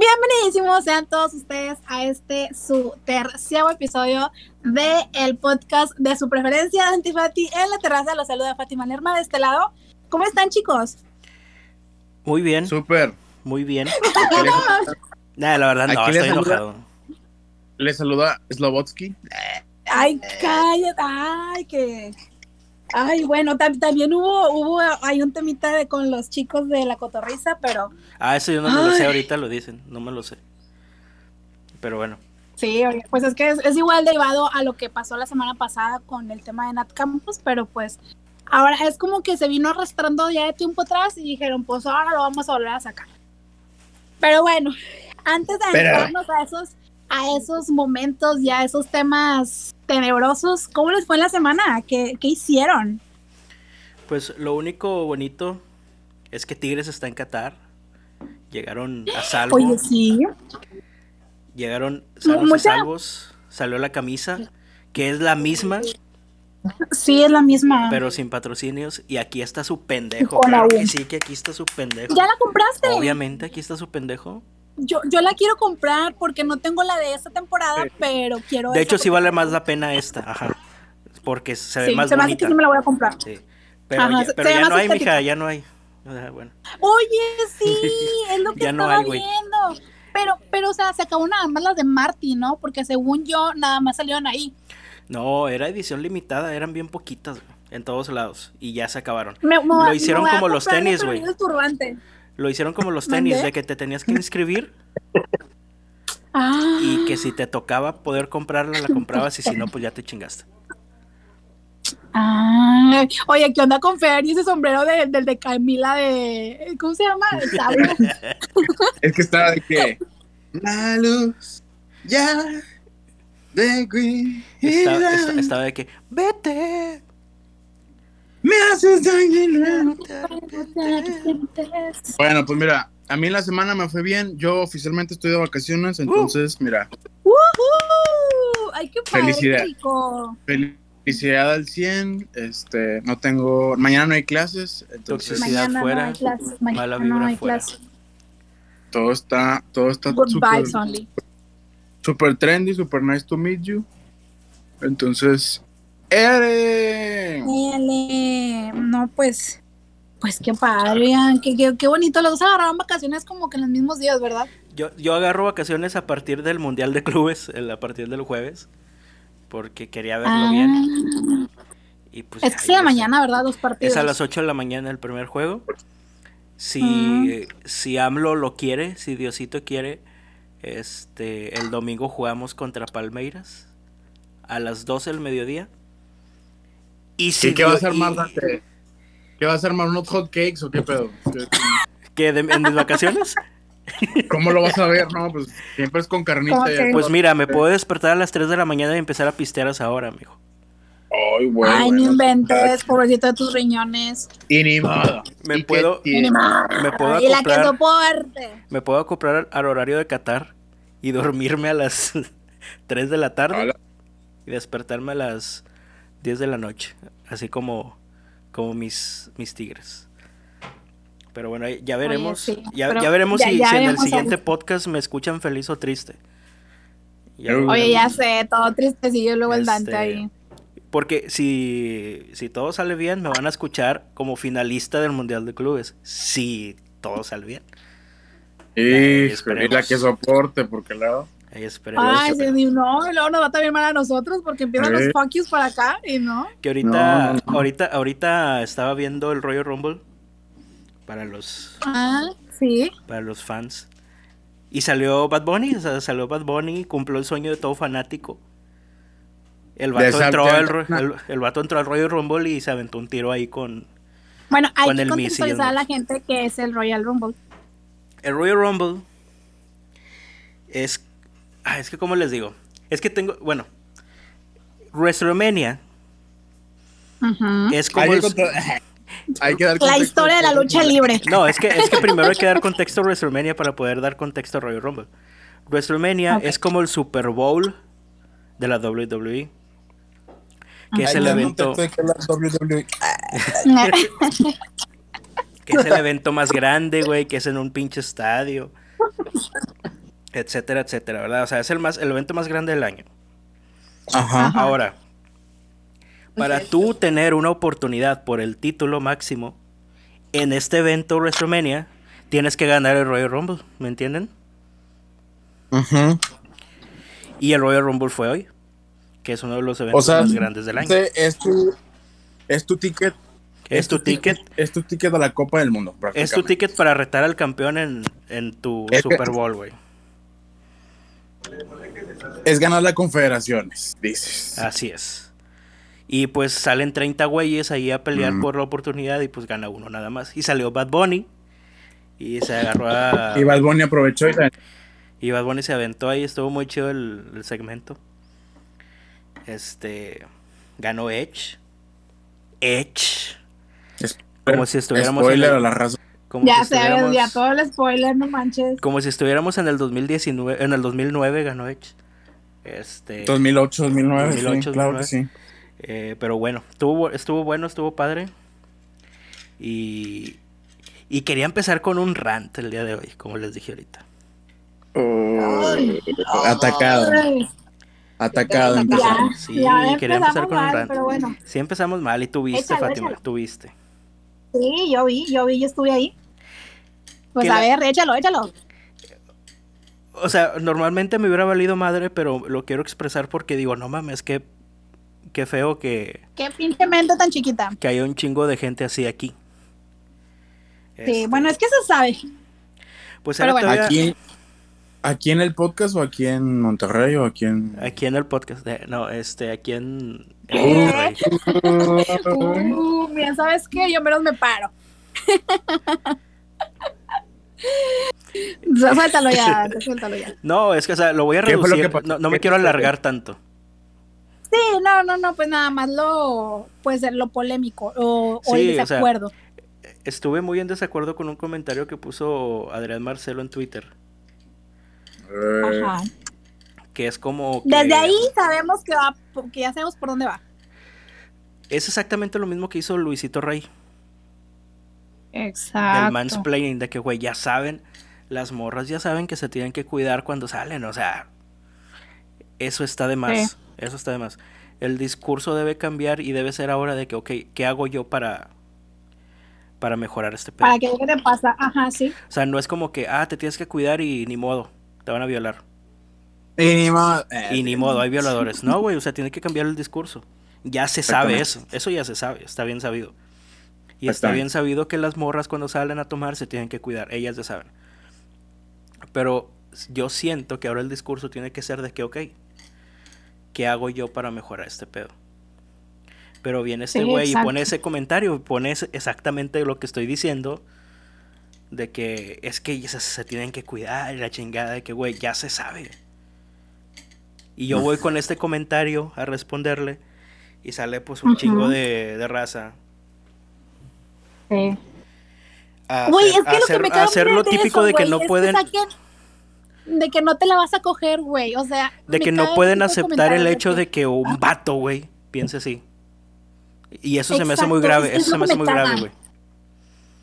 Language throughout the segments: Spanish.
Bienvenidísimos sean todos ustedes a este su tercer episodio de el podcast de su preferencia de Antifati en la terraza. Los saluda Fátima Lerma de este lado. ¿Cómo están, chicos? Muy bien. Súper. Muy bien. Nada, la verdad no, Aquí le estoy saluda- enojado. Le saluda Slobotsky. Ay, cállate. Ay, que. Ay, bueno, tam- también hubo, hubo, hay un temita de, con los chicos de la cotorriza, pero Ah, eso yo no me lo sé, ahorita lo dicen, no me lo sé. Pero bueno, sí, pues es que es, es igual derivado a lo que pasó la semana pasada con el tema de Nat Campus, pero pues ahora es como que se vino arrastrando ya de tiempo atrás y dijeron, pues ahora lo vamos a volver a sacar. Pero bueno, antes de Pero- adentrarnos a esos, a esos momentos, ya a esos temas tenebrosos, ¿cómo les fue en la semana? ¿Qué, qué hicieron? pues lo único bonito es que Tigres está en Qatar. Llegaron a salvo, Oye, sí. llegaron y salvos, salió la camisa, que es la misma, Sí, es la misma. pero sin patrocinios, y aquí está su pendejo, claro que sí, que aquí está su pendejo. ¿Ya la compraste? Obviamente aquí está su pendejo. Yo, yo la quiero comprar porque no tengo la de esta temporada, pero quiero De hecho sí vale más la pena esta, ajá. Porque se ve Sí, más se me hace que bonita. sí me la voy a comprar. Sí. Pero, Ajá, ya, pero ya no hay, estética. mija, ya no hay. O sea, bueno. Oye, sí, es lo que Ya no estaba hay, viendo. Pero, pero, o sea, se acabó nada más las de Marty, ¿no? Porque según yo, nada más salieron ahí. No, era edición limitada, eran bien poquitas en todos lados y ya se acabaron. Me- me- Lo hicieron como los tenis, güey. Lo hicieron como los tenis, ¿Mandé? de que te tenías que inscribir Ah, y que si te tocaba poder comprarla, la comprabas y si no, pues ya te chingaste. ah. Oye, ¿qué onda con Fer y ese sombrero de- del de Camila de. ¿Cómo se llama? Es que estaba de que. La luz ya de Green. Estaba, esta- estaba de que, vete. Me haces daño. Bueno, pues mira, a mí la semana me fue bien. Yo oficialmente estoy de vacaciones, entonces, mira, ¡Woohoo! ¡Ay, qué padre! Felicidad. rico! felicidad al 100. Este, no tengo. Mañana no hay clases, entonces Toxicidad Mañana fuera, no hay clases. Mañana no hay clases. todo está, todo está Good vibes only. super trendy, super nice to meet you. Entonces, ¡Ere! Dale. No, pues, pues qué padre, ah, qué, qué, qué bonito. Los dos agarraron vacaciones como que en los mismos días, ¿verdad? Yo, yo agarro vacaciones a partir del Mundial de Clubes, el- a partir del jueves, porque quería verlo Ah, bien. Y pues es que sí, de mañana, ¿verdad? Los partidos. Es a las 8 de la mañana el primer juego. Si, Mm. si AMLO lo quiere, si Diosito quiere, este el domingo jugamos contra Palmeiras a las 12 del mediodía. Y si ¿Y qué vas a armar, y- Dante? ¿Qué vas a armar? ¿Unos hot cakes o qué pedo? ¿Qué- ¿Qué, de- en mis vacaciones? ¿Cómo lo vas a ver? No, pues siempre es con carnita. ¿Cómo y algo Pues mira, me puedo despertar a las 3 de la mañana y empezar a pistear a esa hora, amigo. Ay, güey, Ay, bueno, no inventes, pobrecito de tus riñones. Y. Me ¿Y qué puedo-? Y Me puedo la que acoplar. soporte. Me puedo comprar al horario de Qatar y dormirme a las 3 de la tarde Hola. y despertarme a las 10 de la noche, así como, como mis, mis tigres. Pero bueno, ya veremos, sí, ya, ya veremos ya- si, ya si en el siguiente podcast me escuchan feliz o triste. Ya Oye, ya sé, todo tristecillo luego el Dante Este, ahí. Porque si, si todo sale bien, me van a escuchar como finalista del Mundial de Clubes. Si todo sale bien. Y la que soporte, porque luego. Ahí esperemos. Ay, que- sí, no, y luego nos va a también mal a nosotros porque empiezan los fuck yous para acá y no. Que ahorita, No, no, no. ahorita, ahorita estaba viendo el Royal Rumble para los, Ah, sí. para los fans. Y salió Bad Bunny, o sea, salió Bad Bunny, cumplió el sueño de todo fanático. El vato, entró al, el, el vato entró al Royal Rumble y se aventó un tiro ahí con... Bueno, hay Con que el contextualizar a la gente que es el Royal Rumble. El Royal Rumble es... ah, es que, ¿cómo les digo? Es que tengo... Bueno, WrestleMania es como... Hay que, el- hay que dar La historia de la lucha libre. No, es que, es que primero hay que dar contexto a WrestleMania para poder dar contexto a Royal Rumble. WrestleMania es como el Super Bowl de la WWE. Que es el evento, contexto de que la WWE que es el evento más grande, güey, que es en un pinche estadio. Etcétera, etcétera, ¿verdad? O sea, es el, más, el evento más grande del año. Ajá. Ajá. Ahora, para tú tener una oportunidad por el título máximo en este evento WrestleMania, tienes que ganar el Royal Rumble, ¿me entienden? Ujú. Y el Royal Rumble fue hoy, que es uno de los eventos O sea, más grandes del año. este es tu, es tu ticket. Es tu ticket, Es tu ticket a la Copa del Mundo. es tu ticket para retar al campeón en, en tu Es Super Bowl, güey. Es ganar la Confederaciones, dices. Así es. Y pues salen 30 güeyes ahí a pelear Mm. por la oportunidad y pues gana uno nada más. Y salió Bad Bunny y se agarró a... Y Bad Bunny aprovechó y Y Bad Bunny se aventó ahí, estuvo muy chido el, el segmento. Este. Ganó Edge. Edge. Como si estuviéramos Spoiler en el- a la raza. Como Ya si se estuviéramos- ya todo el spoiler, no manches. Como si estuviéramos en el 2019, en el 2009 ganó Edge. Este, 2008, 2009. 2008, sí, claro que sí. eh, pero bueno, estuvo, estuvo bueno, estuvo padre. Y, y quería empezar con un rant el día de hoy, como les dije ahorita. Atacado. Ay, Atacado. Ya, empezó. Sí, ya quería empezar con un rant. pero bueno. Sí empezamos mal y tuviste, Fátima, tuviste. Sí, yo vi, yo vi, yo estuve ahí. Pues a la- ver, échalo, échalo. O sea, normalmente me hubiera valido madre, pero lo quiero expresar porque digo, no mames, qué, qué feo que, Qué pinche mente tan chiquita. que haya un chingo de gente así aquí. Sí, Este, bueno, es que se sabe. pues pero bueno. todavía- Aquí, aquí en el podcast o aquí en Monterrey o aquí en. aquí en el podcast, de- no, este, aquí en. Monterrey. Uh, mira, ¿sabes qué? Yo menos me paro. suéltalo ya, suéltalo ya. No, es que, o sea, lo voy a ¿Qué fue lo reducir, no, no me ¿Qué quiero alargar tanto. Sí, no, no, no, pues nada más lo, pues lo polémico o, o Sí, el o sea, desacuerdo. Estuve muy en desacuerdo con un comentario que puso Adrián Marcelo en Twitter, Ajá. que es como... que- Desde ahí sabemos que va, que ya sabemos por dónde va. Es exactamente lo mismo que hizo Luisito Rey. Del Exacto. mansplaining, de que, güey, ya saben, las morras ya saben que se tienen que cuidar cuando salen, o sea, eso está de más, Sí. eso está de más. El discurso debe cambiar y debe ser ahora de que, ok, ¿qué hago yo para, para mejorar este pedo? Para que te pasa. Ajá, sí. O sea, no es como que, ah, te tienes que cuidar y ni modo, te van a violar. y ni modo, eh, Y ni modo, hay violadores. No, güey, o sea, tiene que cambiar el discurso. Ya se sabe eso, eso ya se sabe, está bien sabido. Y está bien sabido que las morras cuando salen a tomar se tienen que cuidar, ellas ya saben. Pero yo siento que ahora el discurso tiene que ser de que, ok, ¿qué hago yo para mejorar este pedo? Pero viene este Sí, güey y pone ese comentario, pone exactamente lo que estoy diciendo, de que es que se, se tienen que cuidar y la chingada de que, güey, ya se sabe. Y yo voy con este comentario a responderle y sale pues un chingo de, de raza. Sí. A Güey, hacer, es que lo que me hacer lo de típico eso, de que güey, no es pueden, saquen- de que no te la vas a coger, güey. O sea, de que no pueden aceptar el hecho de que un vato, güey, piense así. Y eso se me hace muy grave, es es eso se lo me hace me muy grave, güey.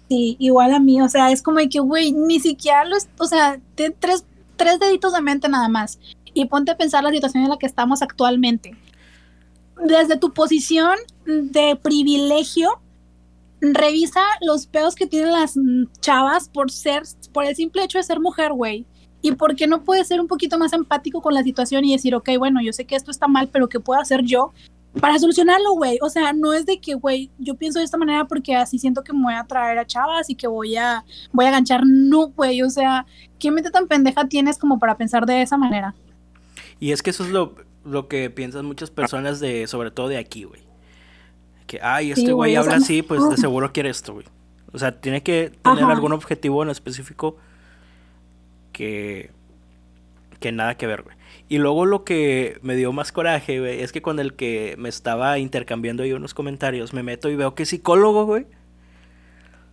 Sí, igual a mí, o sea, es como de que, güey, ni siquiera los, o sea, tres, tres deditos de mente nada más. Y ponte a pensar la situación en la que estamos actualmente. Desde tu posición de privilegio, revisa los pedos que tienen las chavas por ser, por el simple hecho de ser mujer, güey. Y por qué no puedes ser un poquito más empático con la situación y decir, ok, bueno, yo sé que esto está mal, pero ¿qué puedo hacer yo para solucionarlo, güey. O sea, no es de que, güey, yo pienso de esta manera porque así siento que me voy a traer a chavas y que voy a, voy a ganchar. No, güey, o sea, ¿qué mente tan pendeja tienes como para pensar de esa manera? Y es que eso es lo, lo que piensan muchas personas de, sobre todo de aquí, güey. Que, ay, este Sí, güey o habla sea, así, pues de seguro quiere esto, güey. O sea, tiene que tener Ajá. algún objetivo en específico que, que nada que ver, güey. Y luego lo que me dio más coraje, güey, es que con el que me estaba intercambiando yo unos comentarios, me meto y veo que es psicólogo, güey.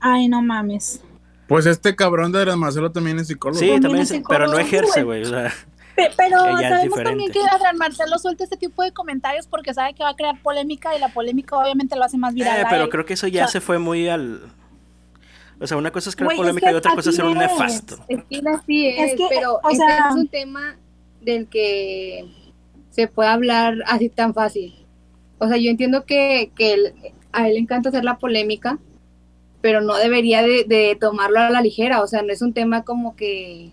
Ay, no mames. Pues este cabrón de Marcelo también es psicólogo. Sí, También también, es es- pero no ejerce, güey. O sea, Pero sabemos también que Adrián Marcelo suelta este tipo de comentarios porque sabe que va a crear polémica y la polémica obviamente lo hace más viral. eh, a pero él. creo que eso ya O sea- se fue muy al... O sea, una cosa es crear es polémica que y otra cosa es ser un nefasto. Es que así es, Es que, pero o sea- es un tema del que se puede hablar así tan fácil. O sea, yo entiendo que, que él- a él le encanta hacer la polémica, pero no debería de, de tomarlo a la ligera. O sea, no es un tema como que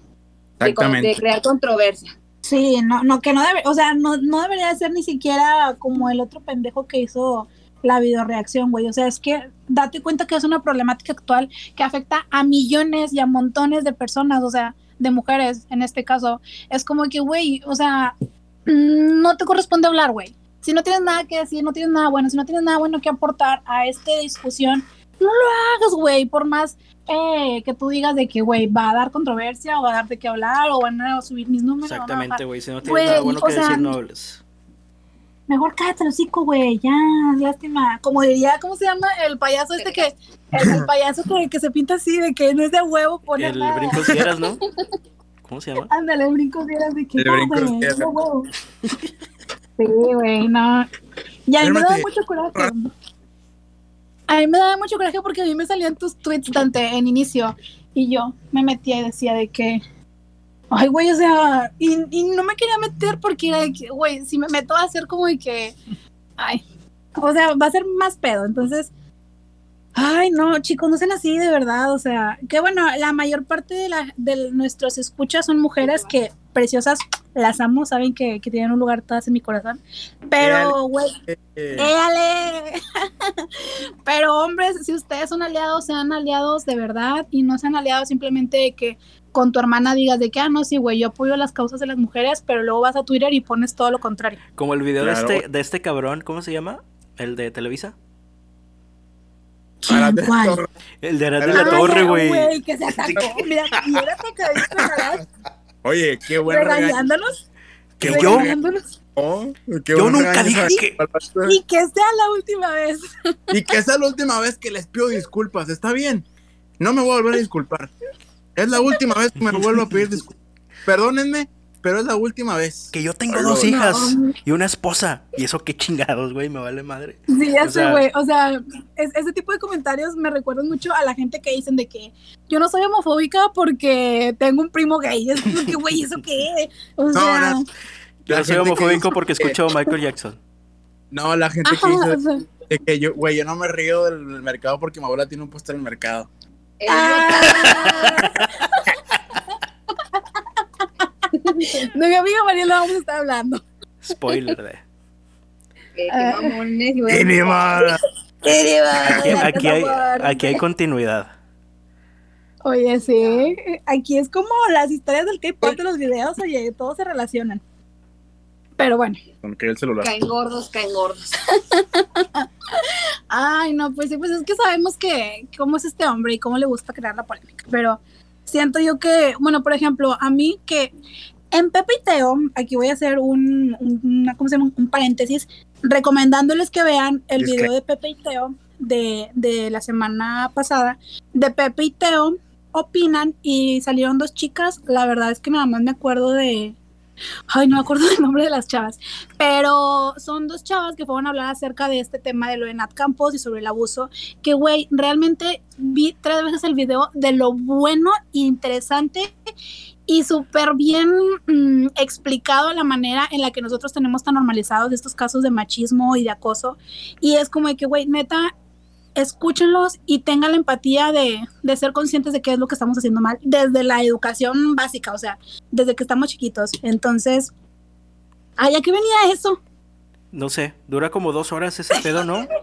de, con- de Exactamente. crear controversia. Sí, no, no, que no debe, o sea, no, no debería de ser ni siquiera como el otro pendejo que hizo la videoreacción, güey. O sea, es que date cuenta que es una problemática actual que afecta a millones y a montones de personas, o sea, de mujeres en este caso. Es como que, güey, o sea, no te corresponde hablar, güey. Si no tienes nada que decir, no tienes nada bueno, si no tienes nada bueno que aportar a esta discusión, no lo hagas, güey, por más eh, que tú digas de que, güey, va a dar controversia o va a dar de qué hablar o van a subir mis números. Exactamente, güey. Si no tienes Güey, nada bueno o que sea, decir, no hables. Mejor cállate el hocico, güey, ya, lástima. Como diría, ¿cómo se llama? El payaso este que, el, el payaso que, que se pinta así, de que no es de huevo poner El nada. brinco si eras, ¿no? ¿Cómo se llama? Ándale, brincos y eras de que El no, güey, y es de eras. huevo. Sí, güey, no. Y a mí me Cálmate. mucho coraje. A mí me daba mucho coraje porque a mí me salían tus tweets, Dante, en inicio. Y yo me metía y decía de que. Ay, güey, o sea. Y, y no me quería meter porque era de que, güey, si me meto va a ser como de que. Ay. O sea, va a ser más pedo. Entonces. Ay, no, chicos, no sean así, de verdad. O sea, que bueno, la mayor parte de, la, de nuestros escuchas son mujeres que preciosas, las amo, saben que, que tienen un lugar todas en mi corazón. Pero, güey, Eh, ¡Éale! Pero hombres, si ustedes son aliados, sean aliados de verdad y no sean aliados simplemente de que con tu hermana digas de que, ah, no, sí, güey, yo apoyo las causas de las mujeres, pero luego vas a Twitter y pones todo lo contrario. Como el video Claro. de, este, de este cabrón, ¿cómo se llama? El de Televisa. ¿Quién? El de Arad de la Torre, güey. que se atacó. Mira, atacadito, ¿verdad? Oye, qué buen regaño. Regañándonos. ¿Que Qué yo? Oh, qué Yo nunca dije esa- Y que sea la última vez. Y que es la última vez que les pido disculpas, ¿está bien? No me voy a volver a disculpar. Es la última vez que me vuelvo a pedir disculpas. Perdónenme, pero es la última vez. Que yo tengo No, dos no. hijas y una esposa. Y eso qué chingados, güey, me vale madre. Sí, ya O sé, güey. O sea, es- ese tipo de comentarios me recuerdan mucho a la gente que dicen de que yo no soy homofóbica porque tengo un primo gay. Es que, güey, ¿eso qué? O No, sea, no. Yo La soy que homofóbico porque que- escucho a Michael Jackson. No, la gente ajá, que o dice sea, de que yo, güey, yo no me río del mercado porque mi abuela tiene un puesto en el mercado. Ah. de mi amiga Mariela vamos a estar hablando. Spoiler de. que- que Ah. Aquí, aquí hay, aquí hay continuidad. Oye, sí. Aquí es como las historias del K-pop de los videos. Oye, todos se relacionan. Pero bueno. Con que el celular. caen gordos, caen gordos. Ay, no, pues sí, pues es que sabemos que cómo es este hombre y cómo le gusta crear la polémica. Pero siento yo que, bueno, por ejemplo, a mí que en Pepe y Teo, aquí voy a hacer un, un- una- ¿cómo se llama? un paréntesis, recomendándoles que vean el video de Pepe y Teo de, de la semana pasada. De Pepe y Teo opinan y salieron dos chicas. La verdad es que nada más me acuerdo de... Ay, no me acuerdo del nombre de las chavas. Pero son dos chavas que fueron a hablar acerca de este tema de lo de Nat Campos y sobre el abuso. Que, güey, realmente vi tres veces el video de lo bueno interesante y súper bien mm, explicado la manera en la que nosotros tenemos tan normalizados estos casos de machismo y de acoso. Y es como de que, güey, neta, escúchenlos y tengan la empatía de, de ser conscientes de qué es lo que estamos haciendo mal desde la educación básica, o sea, desde que estamos chiquitos. Entonces, ay, ¿a qué venía eso? No sé, dura como dos horas ese pedo, ¿no?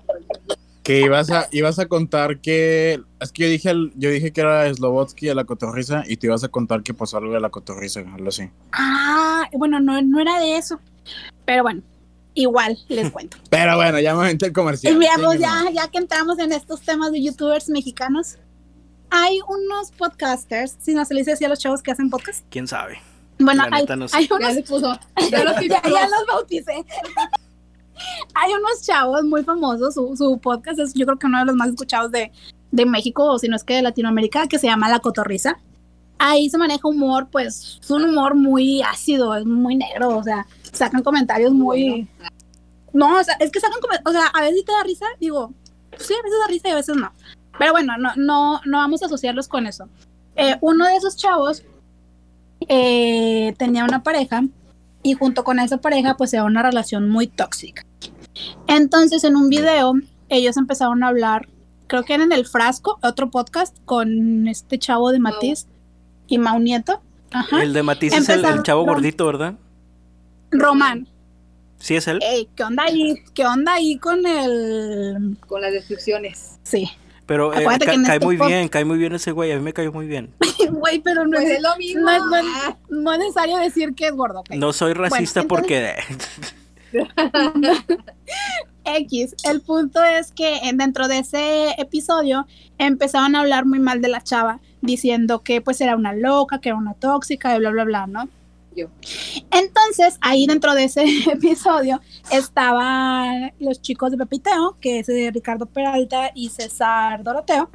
Que ibas a, ibas a contar que. Es que yo dije, al- yo dije que era Slobotsky de la cotorriza y te ibas a contar que pasó algo de la cotorriza, algo así. Ah, bueno, no, no era de eso. Pero bueno, igual les cuento. Pero bueno, ya me aventé el comercial. Y Chingue ya, ya que entramos en estos temas de youtubers mexicanos, hay unos podcasters, si no se les dice así a los chavos que hacen podcast. ¿Quién sabe? Bueno, hay, neta no sé. hay Ya unos se puso. Ya ya, ya los bauticé. Hay unos chavos muy famosos, su, su podcast es yo creo que uno de los más escuchados de, de México, o si no es que de Latinoamérica, que se llama La Cotorriza. Ahí se maneja humor, pues es un humor muy ácido, es muy negro, o sea, sacan comentarios muy... No, o sea, es que sacan comentarios, o sea, a veces te da risa, digo, sí, a veces da risa y a veces no. Pero bueno, no, no, no vamos a asociarlos con eso. Eh, uno de esos chavos eh, tenía una pareja y junto con esa pareja pues era una relación muy tóxica. Entonces en un video ellos empezaron a hablar, creo que era en El Frasco, otro podcast con este chavo de Matiz y Mau Nieto. Ajá. El de Matiz es el, chavo gordito, ¿verdad? Román. Sí es él. Ey, ¿qué onda ahí? ¿Qué onda ahí con el...? Con las descripciones. Sí. Pero eh, ca- cae este muy bien, cae muy bien ese güey. A mí me cayó muy bien. Güey, pero no, Pues es, lo mismo. no es- no es- no es necesario decir que es gordo. No soy racista entonces- porque. X. El punto es que dentro de ese episodio empezaban a hablar muy mal de la chava, diciendo que pues era una loca, que era una tóxica, y bla, bla, bla, ¿no? Yo. Entonces, ahí dentro de ese episodio estaban los chicos de Pepiteo, que es de Ricardo Peralta y César Doroteo.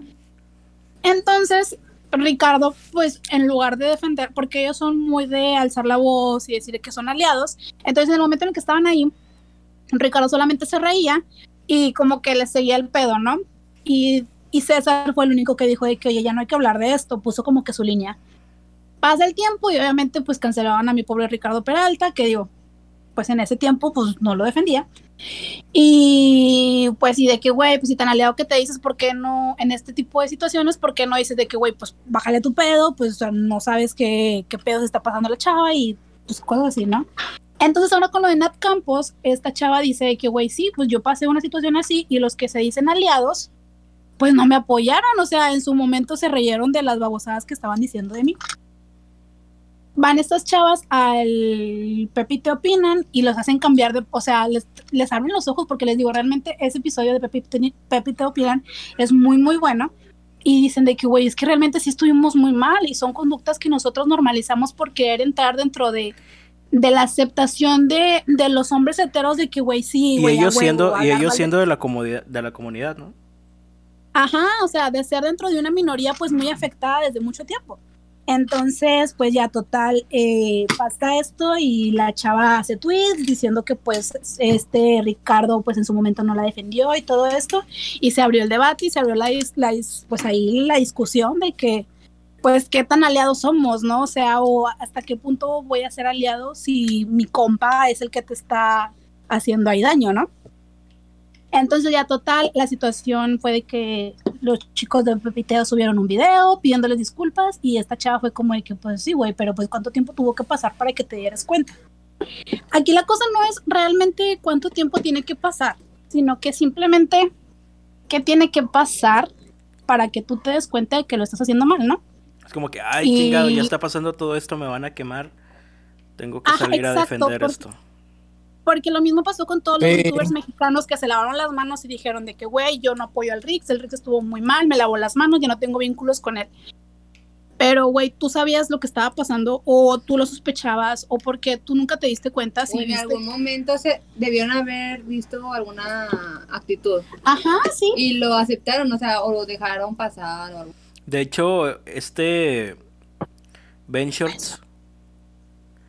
Entonces, Ricardo, pues en lugar de defender, porque ellos son muy de alzar la voz y decir que son aliados, entonces en el momento en el que estaban ahí, Ricardo solamente se reía y como que le seguía el pedo, ¿no? Y, y César fue el único que dijo de que, oye, ya no hay que hablar de esto, puso como que su línea. Pasa el tiempo y obviamente pues cancelaban a mi pobre Ricardo Peralta, que digo, pues en ese tiempo pues no lo defendía. Y pues y de que, güey, pues si tan aliado que te dices, ¿por qué no en este tipo de situaciones, por qué no dices de que, güey, pues bájale tu pedo, pues o sea, no sabes qué, qué pedo se está pasando la chava y pues cosas así, ¿no? Entonces ahora con lo de Nat Campos, esta chava dice de que, güey, sí, pues yo pasé una situación así y los que se dicen aliados, pues no me apoyaron, o sea, en su momento se reyeron de las babosadas que estaban diciendo de mí. Van estas chavas al Pepi te opinan y los hacen cambiar de, o sea, les, les abren los ojos porque les digo, realmente ese episodio de Pepi te, Pepi te opinan es muy, muy bueno. Y dicen de que, güey, es que realmente sí estuvimos muy mal y son conductas que nosotros normalizamos por querer entrar dentro de, de la aceptación de, de los hombres heteros de que, güey, sí, Y güey, ellos siendo, y ellos siendo de la comodidad, de la comunidad, ¿no? Ajá, o sea, de ser dentro de una minoría pues muy afectada desde mucho tiempo. Entonces, pues ya total, eh, pasa esto y la chava hace tweets diciendo que pues este Ricardo pues en su momento no la defendió y todo esto y se abrió el debate y se abrió la, la pues ahí la discusión de que pues qué tan aliados somos, ¿no? O sea, o hasta qué punto voy a ser aliado si mi compa es el que te está haciendo ahí daño, ¿no? Entonces ya total, la situación fue de que los chicos de Pepiteo subieron un video pidiéndoles disculpas y esta chava fue como de que pues sí, güey, pero pues cuánto tiempo tuvo que pasar para que te dieras cuenta. Aquí la cosa no es realmente cuánto tiempo tiene que pasar, sino que simplemente qué tiene que pasar para que tú te des cuenta de que lo estás haciendo mal, ¿no? Es como que, ay, Y- chingado, ya está pasando todo esto, me van a quemar. Tengo que Ajá, salir a exacto, defender porque- esto. Porque lo mismo pasó con todos los Sí. youtubers mexicanos que se lavaron las manos y dijeron de que, güey, yo no apoyo al Rix, el Rix estuvo muy mal, me lavó las manos, yo no tengo vínculos con él. Pero, güey, tú sabías lo que estaba pasando o tú lo sospechabas o porque tú nunca te diste cuenta si O en viste- algún momento se debieron haber visto alguna actitud Ajá, sí. y lo aceptaron, o sea, o lo dejaron pasar o algo. De hecho, este Ben Shorts.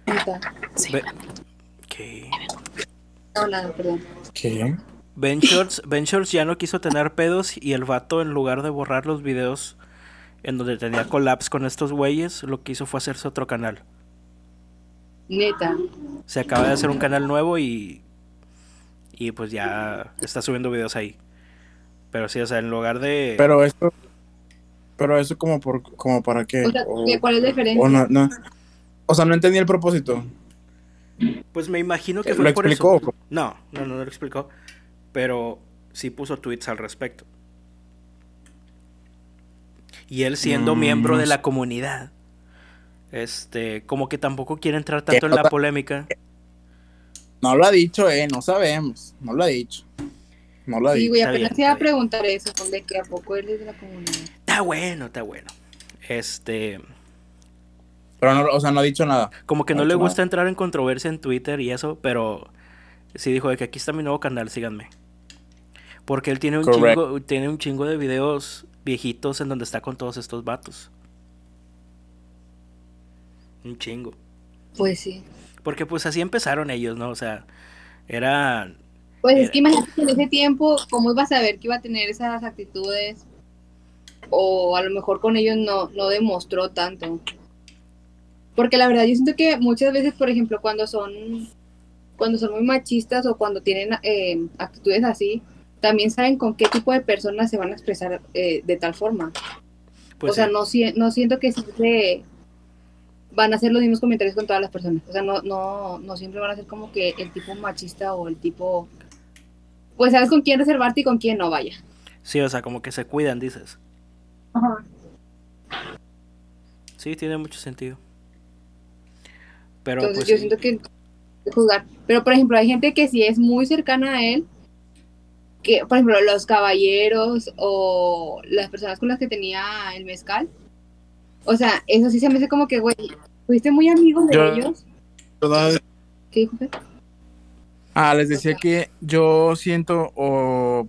Neta. Be- ¿Qué? Perdón. ¿Qué? Ben Shorts, Ben Shorts ya no quiso tener pedos y el vato en lugar de borrar los videos en donde tenía collabs con estos güeyes, lo que hizo fue hacerse otro canal. Neta. Se acaba de hacer un canal nuevo y y pues ya está subiendo videos ahí. Pero sí, o sea, en lugar de Pero esto. Pero eso como por como para qué. O sea, O- ¿qué- ¿cuál es la diferencia? o no, no. O sea, no entendí el propósito. Pues me imagino que ¿Lo fue por explicó? eso. No, no, no, no lo explicó, pero sí puso tweets al respecto. Y él siendo Mm, miembro de la comunidad, este, como que tampoco quiere entrar tanto en la polémica. No lo ha dicho, eh, no sabemos. No lo ha dicho. No lo ha Sí, dicho. güey, Está apenas iba a preguntar eso, de que a poco él es de la comunidad. Está bueno, está bueno. Este, Pero no, o sea, no ha dicho nada. como que No le gusta entrar en controversia en Twitter y eso, pero sí dijo de que aquí está mi nuevo canal, síganme. Porque él tiene un chingo, tiene un chingo de videos viejitos en donde está con todos estos vatos. Un chingo. Pues sí. Porque pues así empezaron ellos, ¿no? O sea, eran... Pues es que imagínate en ese tiempo, ¿cómo iba a saber que iba a tener esas actitudes? o a lo mejor con ellos no, no demostró tanto. Porque la verdad yo siento que muchas veces, por ejemplo, cuando son cuando son muy machistas o cuando tienen eh, actitudes así, también saben con qué tipo de personas se van a expresar eh, de tal forma. Pues o sea, sí. no, si- no siento que siempre van a hacer los mismos comentarios con todas las personas. O sea, no, no, no siempre van a ser como que el tipo machista o el tipo... Pues sabes con quién reservarte y con quién no, vaya. Sí, o sea, como que se cuidan, dices. Sí, tiene mucho sentido. Pero Entonces pues yo siento que que juzgar. Pero por ejemplo, hay gente que sí es muy cercana a él, que por ejemplo los caballeros o las personas con las que tenía el mezcal. O sea, eso sí se me hace como que, güey, fuiste muy amigos de Yo- ellos. ¿Qué dijo? Fer? Ah, les decía que yo siento o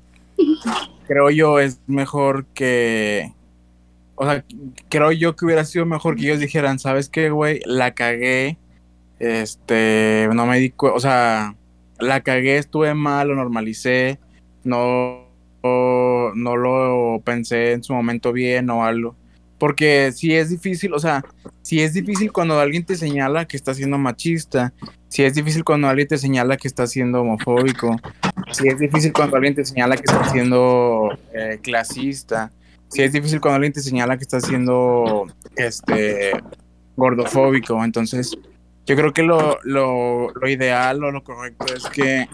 creo yo es mejor que, o sea, creo yo que hubiera sido mejor que ellos dijeran, ¿sabes qué, güey? La cagué, este, no me di o sea, la cagué, estuve mal, lo normalicé, no, no, no lo pensé en su momento bien o algo. Porque si es difícil, o sea, si es difícil cuando alguien te señala que está siendo machista, si es difícil cuando alguien te señala que está siendo homofóbico, si es difícil cuando alguien te señala que está siendo eh, clasista, si es difícil cuando alguien te señala que está siendo este gordofóbico, entonces yo creo que lo, lo, lo ideal o lo correcto es que,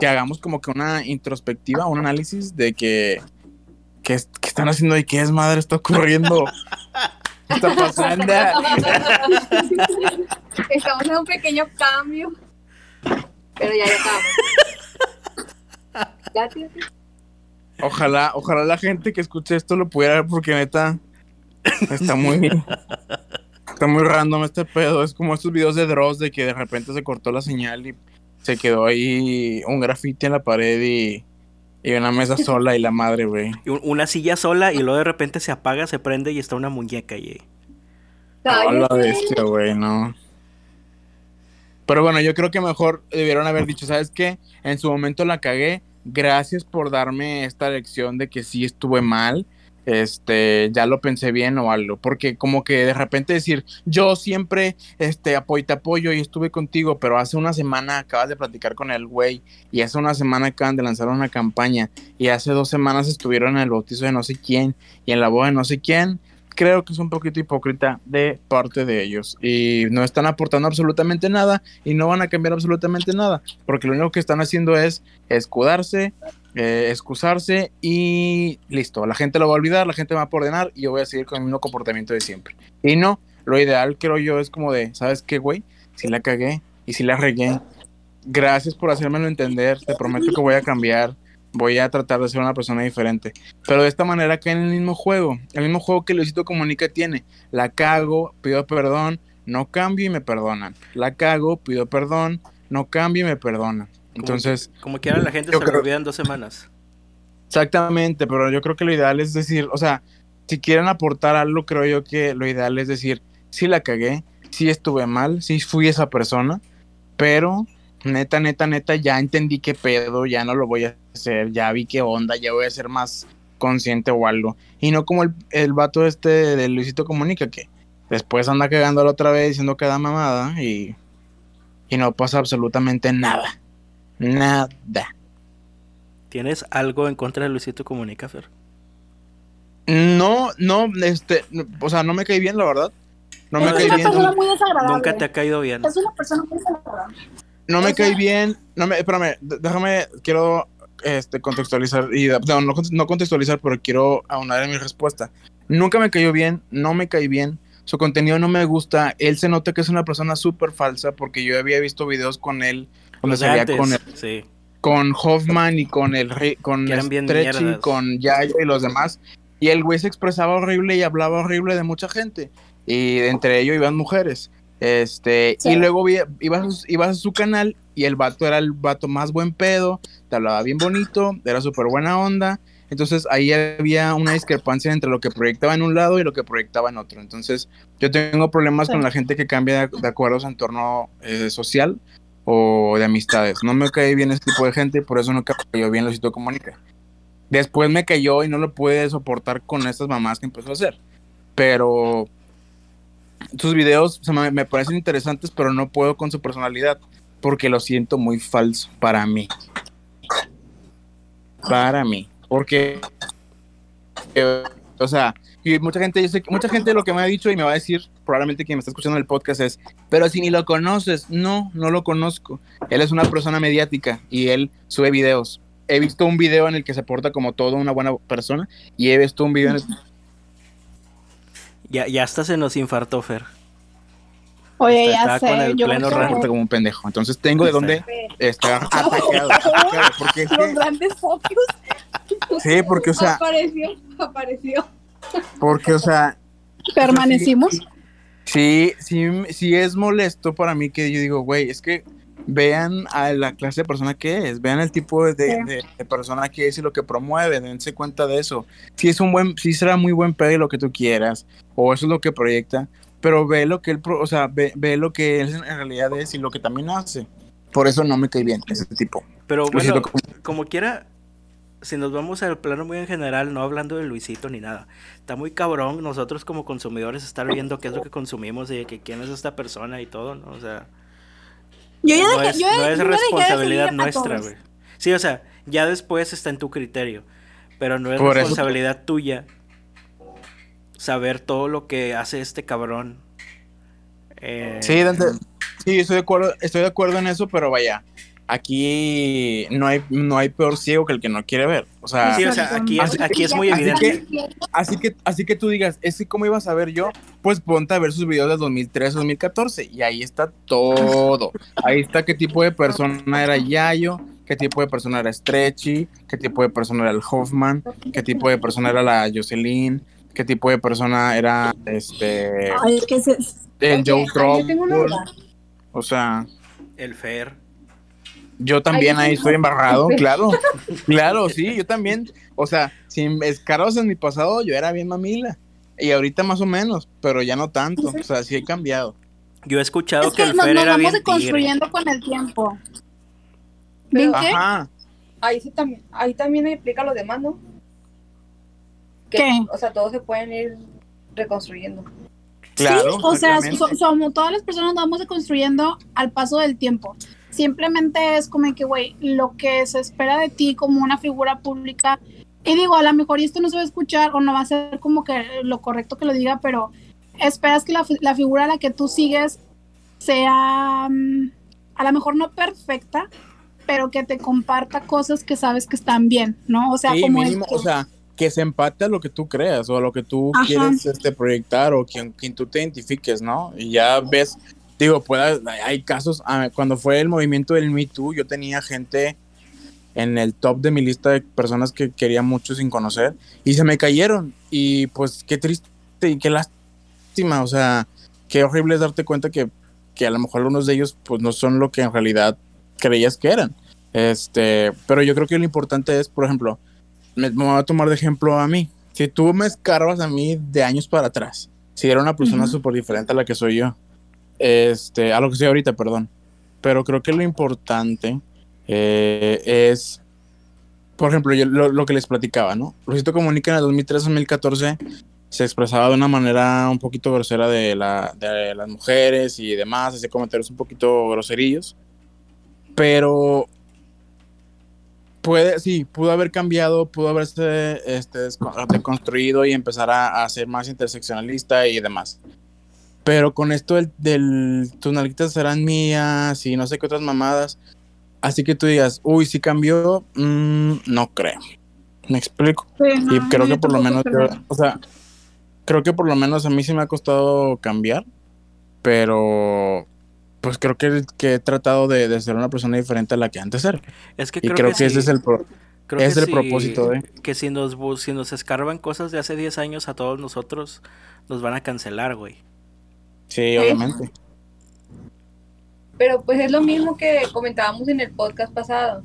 que hagamos como que una introspectiva, un análisis de que qué están haciendo y qué es madre está ocurriendo. ¿Qué está pasando? Estamos en un pequeño cambio. Pero ya, ya acabamos. Ojalá, ojalá la gente que escuche esto lo pudiera ver porque neta está muy está muy random este pedo. Es como estos videos de Dross de que de repente se cortó la señal y se quedó ahí un grafiti en la pared y, y una mesa sola y la madre, güey. Y un- una silla sola y luego de repente se apaga, se prende y está una muñeca ahí. A la bestia, güey, no. Pero bueno, yo creo que mejor debieron haber dicho, ¿sabes qué? En su momento la cagué. Gracias por darme esta lección de que sí estuve mal. Este, ya lo pensé bien o algo. Porque como que de repente decir, yo siempre este, apoyo, te apoyo y estuve contigo, pero hace una semana acabas de platicar con el güey y hace una semana acaban de lanzar una campaña y hace dos semanas estuvieron en el bautizo de no sé quién y en la boda de no sé quién creo que es un poquito hipócrita de parte de ellos y no están aportando absolutamente nada y no van a cambiar absolutamente nada porque lo único que están haciendo es escudarse, eh, excusarse y listo, la gente lo va a olvidar, la gente va a ordenar y yo voy a seguir con el mismo comportamiento de siempre. Y no, lo ideal creo yo es como de, ¿sabes qué, güey? Si la cagué y si la regué, gracias por hacérmelo entender, te prometo que voy a cambiar, voy a tratar de ser una persona diferente. Pero de esta manera cae en el mismo juego, el mismo juego que Luisito Comunica tiene. La cago, pido perdón, no cambio y me perdonan. La cago, pido perdón, no cambio y me perdonan. Entonces, Como quiera la gente se lo creo- olvida en dos semanas. exactamente, pero yo creo que lo ideal es decir, o sea, si quieren aportar algo, creo yo que lo ideal es decir, sí la cagué, sí estuve mal, sí fui esa persona, pero neta, neta, neta, ya entendí qué pedo, ya no lo voy a hacer, ya vi qué onda, ya voy a ser más consciente o algo. Y no como el, el vato este de Luisito Comunica, que después anda cagándolo otra vez diciendo que da mamada y, y no pasa absolutamente nada. Nada. ¿Tienes algo en contra de Luisito Comunica, Fer? No, no, este, o sea, no me cae bien, la verdad. No me es una bien. persona muy desagradable. Nunca te ha caído bien. Es una persona muy desagradable. No me o sea- cae bien. No me, espérame, déjame, quiero este, contextualizar. Y, no, no, no contextualizar, pero quiero aunar en mi respuesta. Nunca me cayó bien, no me cae bien. Su contenido no me gusta. Él se nota que es una persona súper falsa porque yo había visto videos con él Los de salía antes, con, el- sí. con Hoffman y con el rey- con Stretchy, con Yaya y los demás. Y el güey se expresaba horrible y hablaba horrible de mucha gente. Y entre ellos iban mujeres. Este, Sí. y luego ibas, a su- ibas a su canal y el vato era el vato más buen pedo, te hablaba bien bonito, era súper buena onda. Entonces ahí había una discrepancia entre lo que proyectaba en un lado y lo que proyectaba en otro. Entonces yo tengo problemas Sí. con la gente que cambia de, de acuerdo a su entorno eh, social o de amistades. No me cae bien este tipo de gente, por eso no cayó bien Luisito Comunica. Después me cayó y no lo pude soportar con estas mamás que empezó a hacer. Pero sus videos me, me parecen interesantes, pero no puedo con su personalidad porque lo siento muy falso para mí. Para mí. Porque, eh, o sea, y mucha gente, yo sé, que- mucha gente lo que me ha dicho y me va a decir, probablemente quien me está escuchando en el podcast es, pero si ni lo conoces, no, no lo conozco. Él es una persona mediática y él sube videos. He visto un video en el que se porta como toda una buena persona y he visto un video en el Ya, ya hasta se nos infartó, Fer. Oye, Está- ya está con sé. el Yo pleno rango. como un pendejo. Entonces tengo de dónde estar atacado. atacado, Porque es Los que- grandes focus sí, porque, o sea, Apareció, apareció. porque, o sea, permanecimos. Sí, sí, sí es molesto para mí que yo digo, güey, es que vean a la clase de persona que es, vean el tipo de, de- Sí. de persona que es y lo que promueve, dense cuenta de eso. Si es un buen, si será muy buen pedo y lo que tú quieras, o eso es lo que proyecta, pero ve lo que él, pro- o sea, ve, ve lo que él en realidad es y lo que también hace. Por eso no me cae bien ese tipo. Pero bueno, como- como quiera, si nos vamos al plano muy en general, no hablando de Luisito ni nada, está muy cabrón nosotros como consumidores estar viendo qué es lo que consumimos y de que quién es esta persona y todo, ¿no? O sea, Yo ya no dejé, es, yo, no yo es de responsabilidad nuestra, güey. Sí, o sea, ya después está en tu criterio, pero no es Por eso- responsabilidad tuya saber todo lo que hace este cabrón. Eh, Sí, Dante, sí, estoy de acuerdo, estoy de acuerdo en eso, pero vaya, aquí no hay, no hay peor ciego que el que no quiere ver. O sea, Sí, o sea, aquí es, aquí es muy Así evidente. que- Así que, así que tú digas, es que cómo iba a saber yo, pues ponte a ver sus videos de 2013, 2014 y ahí está todo. Ahí está qué tipo de persona era Yayo, qué tipo de persona era Stretchy, qué tipo de persona era el Hoffman, qué tipo de persona era la Jocelyn, qué tipo de persona era este Ay, es que se- el Joe Trouble. duda. O sea, El Fer. Yo también ahí estoy embarrado, claro. Claro, sí, yo también. O sea, sin escaros en mi pasado, yo era bien mamila. Y ahorita más o menos, pero ya no tanto. O sea, sí he cambiado. Yo he escuchado es que que el nos, Fer nos era vamos bien tigre. deconstruyendo con el tiempo. ¿Ven qué? Ajá. Ahí sí también, ahí también explica lo demás, ¿no? Que, ¿Qué? O sea, todos se pueden ir reconstruyendo. Claro. sí, o sea, so- somos todas las personas nos vamos deconstruyendo al paso del tiempo. Simplemente es como que, güey, lo que se espera de ti como una figura pública. Y digo, a lo mejor esto no se va a escuchar o no va a ser como que lo correcto que lo diga, pero esperas que la, la figura a la que tú sigues sea mm, a lo mejor no perfecta, pero que te comparta cosas que sabes que están bien, ¿no? O sea, Sí, como mínimo, o sea, que se empate a lo que tú creas o a lo que tú Ajá. quieres este, proyectar o quien, quien tú te identifiques, ¿no? Y ya ves, digo, pueda, hay casos, ah, cuando fue el movimiento del Me Too, yo tenía gente en el top de mi lista de personas que quería mucho sin conocer y se me cayeron y pues qué triste y qué lástima, o sea, qué horrible es darte cuenta que, que a lo mejor algunos de ellos pues no son lo que en realidad creías que eran. Este, pero yo creo que lo importante es, por ejemplo, me, me voy a tomar de ejemplo a mí. Si tú me escarbas a mí de años para atrás, si era una persona Ujú. súper diferente a la que soy yo, este, a lo que soy ahorita, perdón. Pero creo que lo importante eh, es, por ejemplo, yo, lo, que les platicaba, ¿no? Luisito Comunica en el 2013-2014 se expresaba de una manera un poquito grosera de, la, de las mujeres y demás, hacía comentarios un poquito groserillos. Pero puede, sí, pudo haber cambiado, pudo haberse este, deconstruido y empezar a, a ser más interseccionalista y demás. Pero con esto del, del tus nalguitas serán mías y no sé qué otras mamadas, así que tú digas, uy, sí cambió, mm, no creo. Me explico. Sí, Y no, creo que por lo menos, yo- o sea, creo que por lo menos a mí sí me ha costado cambiar, pero pues creo que, que he tratado de, de ser una persona diferente a la que antes era. Es que Y creo, creo, que, que, ese es el pro- Creo es que el si- propósito de- Que si nos, si nos escarban cosas de hace 10 años a todos nosotros, nos van a cancelar, güey. Sí, obviamente. Pero pues es lo mismo que comentábamos en el podcast pasado.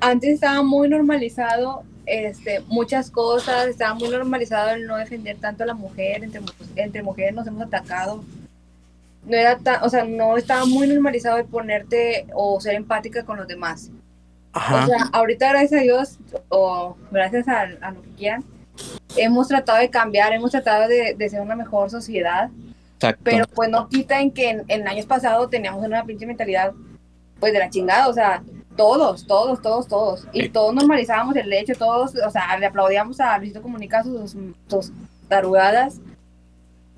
Antes estaba muy normalizado este, muchas cosas, estaba muy normalizado el no defender tanto a la mujer, entre, entre mujeres nos hemos atacado. No era tan, o sea, no estaba muy normalizado el ponerte o ser empática con los demás. Ajá. O sea, ahorita gracias a Dios, o gracias a, a lo que quieran, hemos tratado de cambiar, hemos tratado de, de ser una mejor sociedad, Exacto. pero pues no quita en que en, en años pasados teníamos una pinche mentalidad pues de la chingada, o sea, todos, todos, todos, todos, y Sí. todos normalizábamos el hecho, todos, o sea, le aplaudíamos a Luisito Comunica sus, sus tarugadas,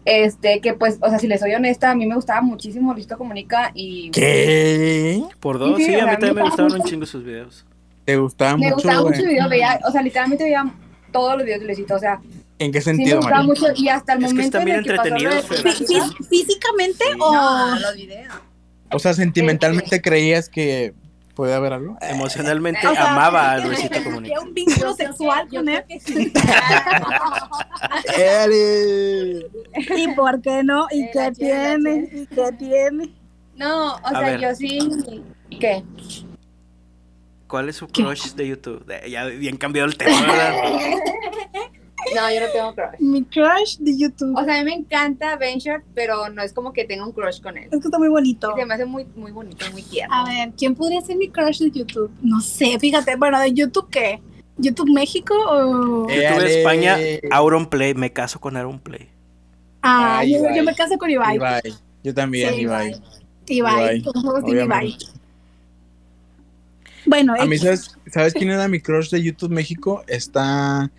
este, que pues, o sea, si les soy honesta, a mí me gustaba muchísimo Luisito Comunica y ¿Qué? Por dos, Sí, sí, a mí también me me gustaban gusta un chingo sus videos. ¿Te gustaba me mucho? gustaba güey? mucho el video, veía, o sea, literalmente veía todos los videos de Luisito, o sea, ¿En qué sí me sentido, María? mucho y hasta el Es que momento están bien en pasó entretenidos, ¿Físicamente Sí. o...? No, los videos. O sea, sentimentalmente creías que puede haber algo. Emocionalmente O sea, amaba a Luisito Comunica. un vínculo sexual con él. sí. ¿Y por qué no? ¿Y Eh, qué tiene? ¿Y qué tiene? No, o sea, yo sí. ¿Qué? ¿Cuál es su crush de YouTube? Eh, Ya bien cambiado el tema, ¿verdad? No, yo no tengo crush. Mi crush de YouTube. O sea, a mí me encanta Ben Short, pero no es como que tenga un crush con él. Es que está muy bonito. Se me hace muy, muy bonito, muy tierno. A ver, ¿quién podría ser mi crush de YouTube? No sé, fíjate. Bueno, ¿de YouTube qué? ¿YouTube México o...? Eh, YouTube Ale. España, Auron Play. Me caso con Auron Play. Ah, Ay, yo, me casé con Ibai. Ibai. Yo también, Sí, Ibai. Ibai. Ibai, Todos Ibai. obviamente. Bueno, A mí, X. ¿sabes, ¿sabes quién era mi crush de YouTube México? Está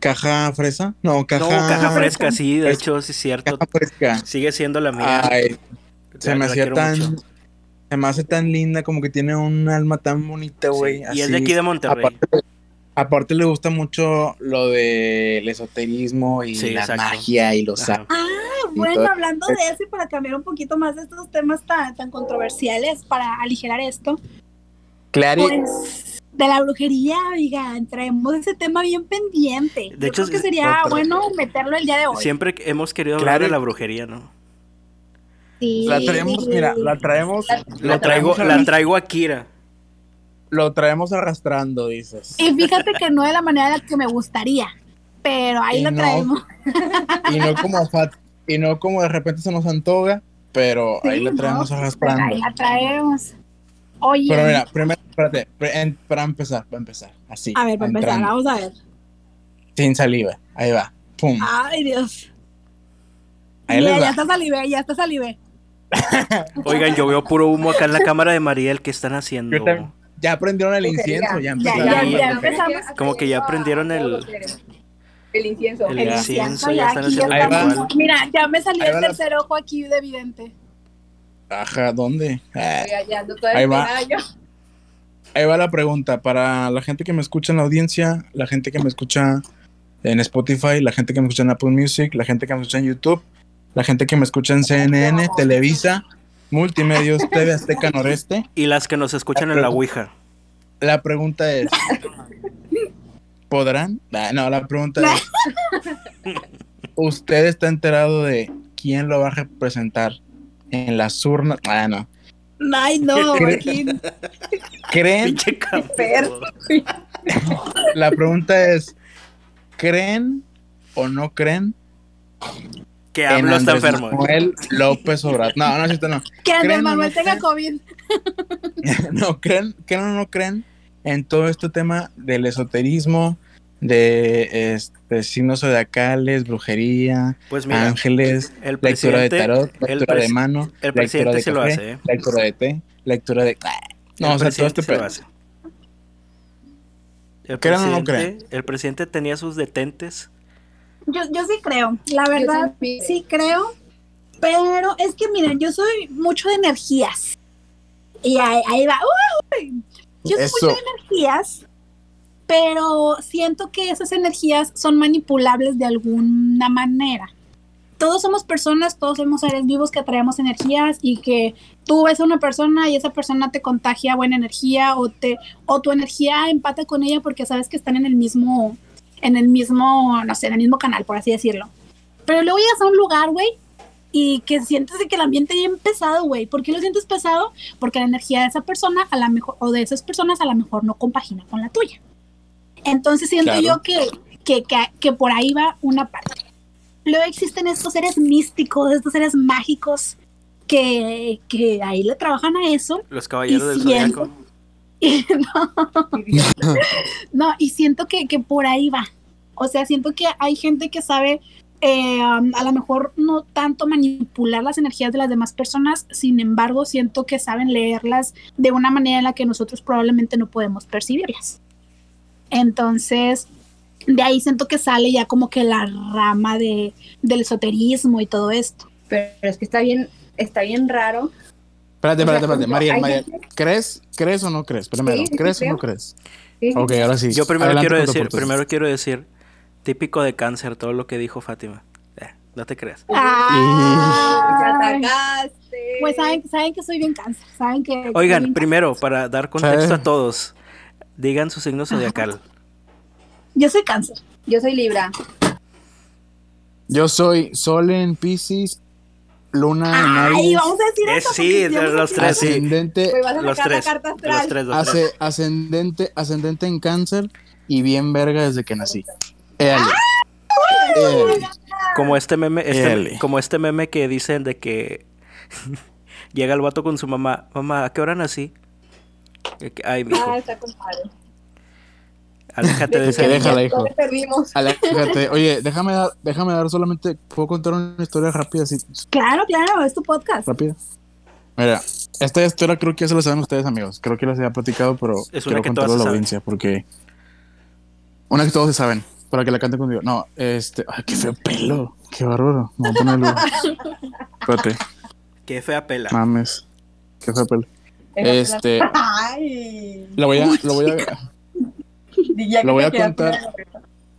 Caja Fresa. No, Caja, No, caja fresca, sí, de hecho, sí es cierto. Caja Fresca. Sigue siendo la mía. Ay, se me hacía tan... mucho. Se me hace tan linda, como que tiene un alma tan bonita, güey. Sí, Y es de aquí de Monterrey. Aparte, aparte le gusta mucho lo del esoterismo y Sí, la exacto. magia y los. Ah, bueno, hablando de eso y para cambiar un poquito más de estos temas tan, tan controversiales, para aligerar esto, Clary, pues de la brujería, oiga, traemos ese tema bien pendiente. De Yo hecho, creo que sería otra. bueno meterlo el día de hoy. Siempre hemos querido hablar Claro. de la brujería, ¿no? Sí. la traemos, mira, la traemos, La traigo, la traigo a Kira. lo traemos arrastrando, dices. Y fíjate que no de la manera en la que me gustaría, pero ahí Y lo no. traemos. Y no como fat- y no como de repente se nos antoja, pero ahí Sí, lo traemos arrastrando. ahí la traemos. Oye, Pero mira, primero, espérate, pre- en- para empezar, para empezar, así. a ver, para empezar, vamos a ver. Sin saliva, ahí va, pum. Ay, Dios. Ahí Mira, ya está salivé, ya está salivé. Oigan, yo veo puro humo acá en la cámara de Mariel. ¿Qué están haciendo? Ya prendieron el incienso, ya Ya, empezaron. ya, ya empezamos. Como que ya prendieron el- El incienso. El incienso, ya ya están haciendo Ahí va. estamos. Mira, ya me salió Ahí el tercer ojo aquí de evidente. Ajá, ¿dónde? Ah, Ahí va. Ahí va la pregunta. Para la gente que me escucha en la audiencia, la gente que me escucha en Spotify, la gente que me escucha en Apple Music, la gente que me escucha en YouTube, la gente que me escucha en CNN, Televisa, Multimedios, TV Azteca Noreste. Y las que nos escuchan en la Ouija. La pregunta es: ¿podrán? Ah, no, la pregunta es: ¿Usted está enterado de quién lo va a representar en las urnas? Ah, no. Ay, no, ¿Cree- aquí. ¿Creen? Pinche campo. La pregunta es: ¿creen o no creen Que en hablo está Andrés enfermo. Manuel López Obrador. No, no es cierto, no. Que Andrés ¿Creen Manuel no tenga creen? COVID. no, ¿creen, ¿creen o no creen en todo este tema del esoterismo, de este, signos zodiacales, brujería, Pues mira, ángeles, el lectura de presidente, tarot, el lectura de mano, el lectura presidente de lo hace, ¿eh? lectura de té, lectura de... No, el o sea, todo este presidente sí lo pedo. hace. El ¿Creen o no presidente, el presidente tenía sus detentes. Yo, yo sí creo, la verdad, sí- sí creo. Pero es que miren, yo soy mucho de energías. Y ahí, ahí va. Uy, Yo soy Eso. mucho de energías, pero siento que esas energías son manipulables de alguna manera. Todos somos personas, todos somos seres vivos que atraemos energías y que tú ves a una persona y esa persona te contagia buena energía o te o tu energía empata con ella porque sabes que están en el mismo en el mismo, no sé, en el mismo canal, por así decirlo. Pero luego llegas a un lugar, güey, y que sientes que el ambiente bien pesado, güey. ¿Por qué lo sientes pesado? Porque la energía de esa persona, a la mejor, o de esas personas, a lo mejor no compagina con la tuya. Entonces siento Claro. yo que, que, que, que por ahí va una parte. Luego existen estos seres místicos, estos seres mágicos que, que ahí le trabajan a eso Los caballeros del siento- zodiaco. no, no, y siento que, que por ahí va. O sea, siento que hay gente que sabe eh, um, a lo mejor no tanto manipular las energías de las demás personas, sin embargo, siento que saben leerlas de una manera en la que nosotros probablemente no podemos percibirlas. Entonces, de ahí siento que sale ya como que la rama de, del esoterismo y todo esto. Pero es que está bien, está bien raro. Espérate, espérate, espérate. gente- ¿crees, ¿crees o no crees? Primero, Sí, sí, ¿crees o no crees? Sí, Ok, ahora sí. Yo primero Adelante quiero decir, primero quiero decir, típico de cáncer, todo lo que dijo Fátima. Eh, no te creas. Ay. Pues saben, saben que soy bien cáncer, saben que... Oigan, primero, para dar contexto a todos, digan su signo zodiacal. cáncer. Yo soy cáncer. Yo soy Libra. Yo soy Sol en Pisces, Luna en Ay, Aries, vamos a decir Eh, eso. sí, de los tres, sí. ascendente, Pues vas a Los tres. carta Los tres, los tres. hace- ascendente, ascendente en Cáncer y bien verga desde que nací. Éale. Como este meme, este- como este meme que dicen de que llega el vato con su mamá, mamá, ¿a qué hora nací? Que, Ay, mijo, Ah, está compadre. aléjate de Que ese deja- niño". Déjala, hijo. Aléjate. Oye, déjame dar, déjame dar solamente, puedo contar una historia rápida, así, Claro, claro, es tu podcast. rápida. Mira, esta historia creo que ya se la saben ustedes, amigos. Creo que les había platicado, pero Es quiero contarlo a se la audiencia porque una que todos se saben, para que la canten conmigo. No, este, ay, qué feo pelo, qué bárbaro. Me voy a ponerlo. Espérate, Qué fea pela. mames, qué feo pelo. Este, Ay. lo voy a, lo voy a, Lo voy a contar.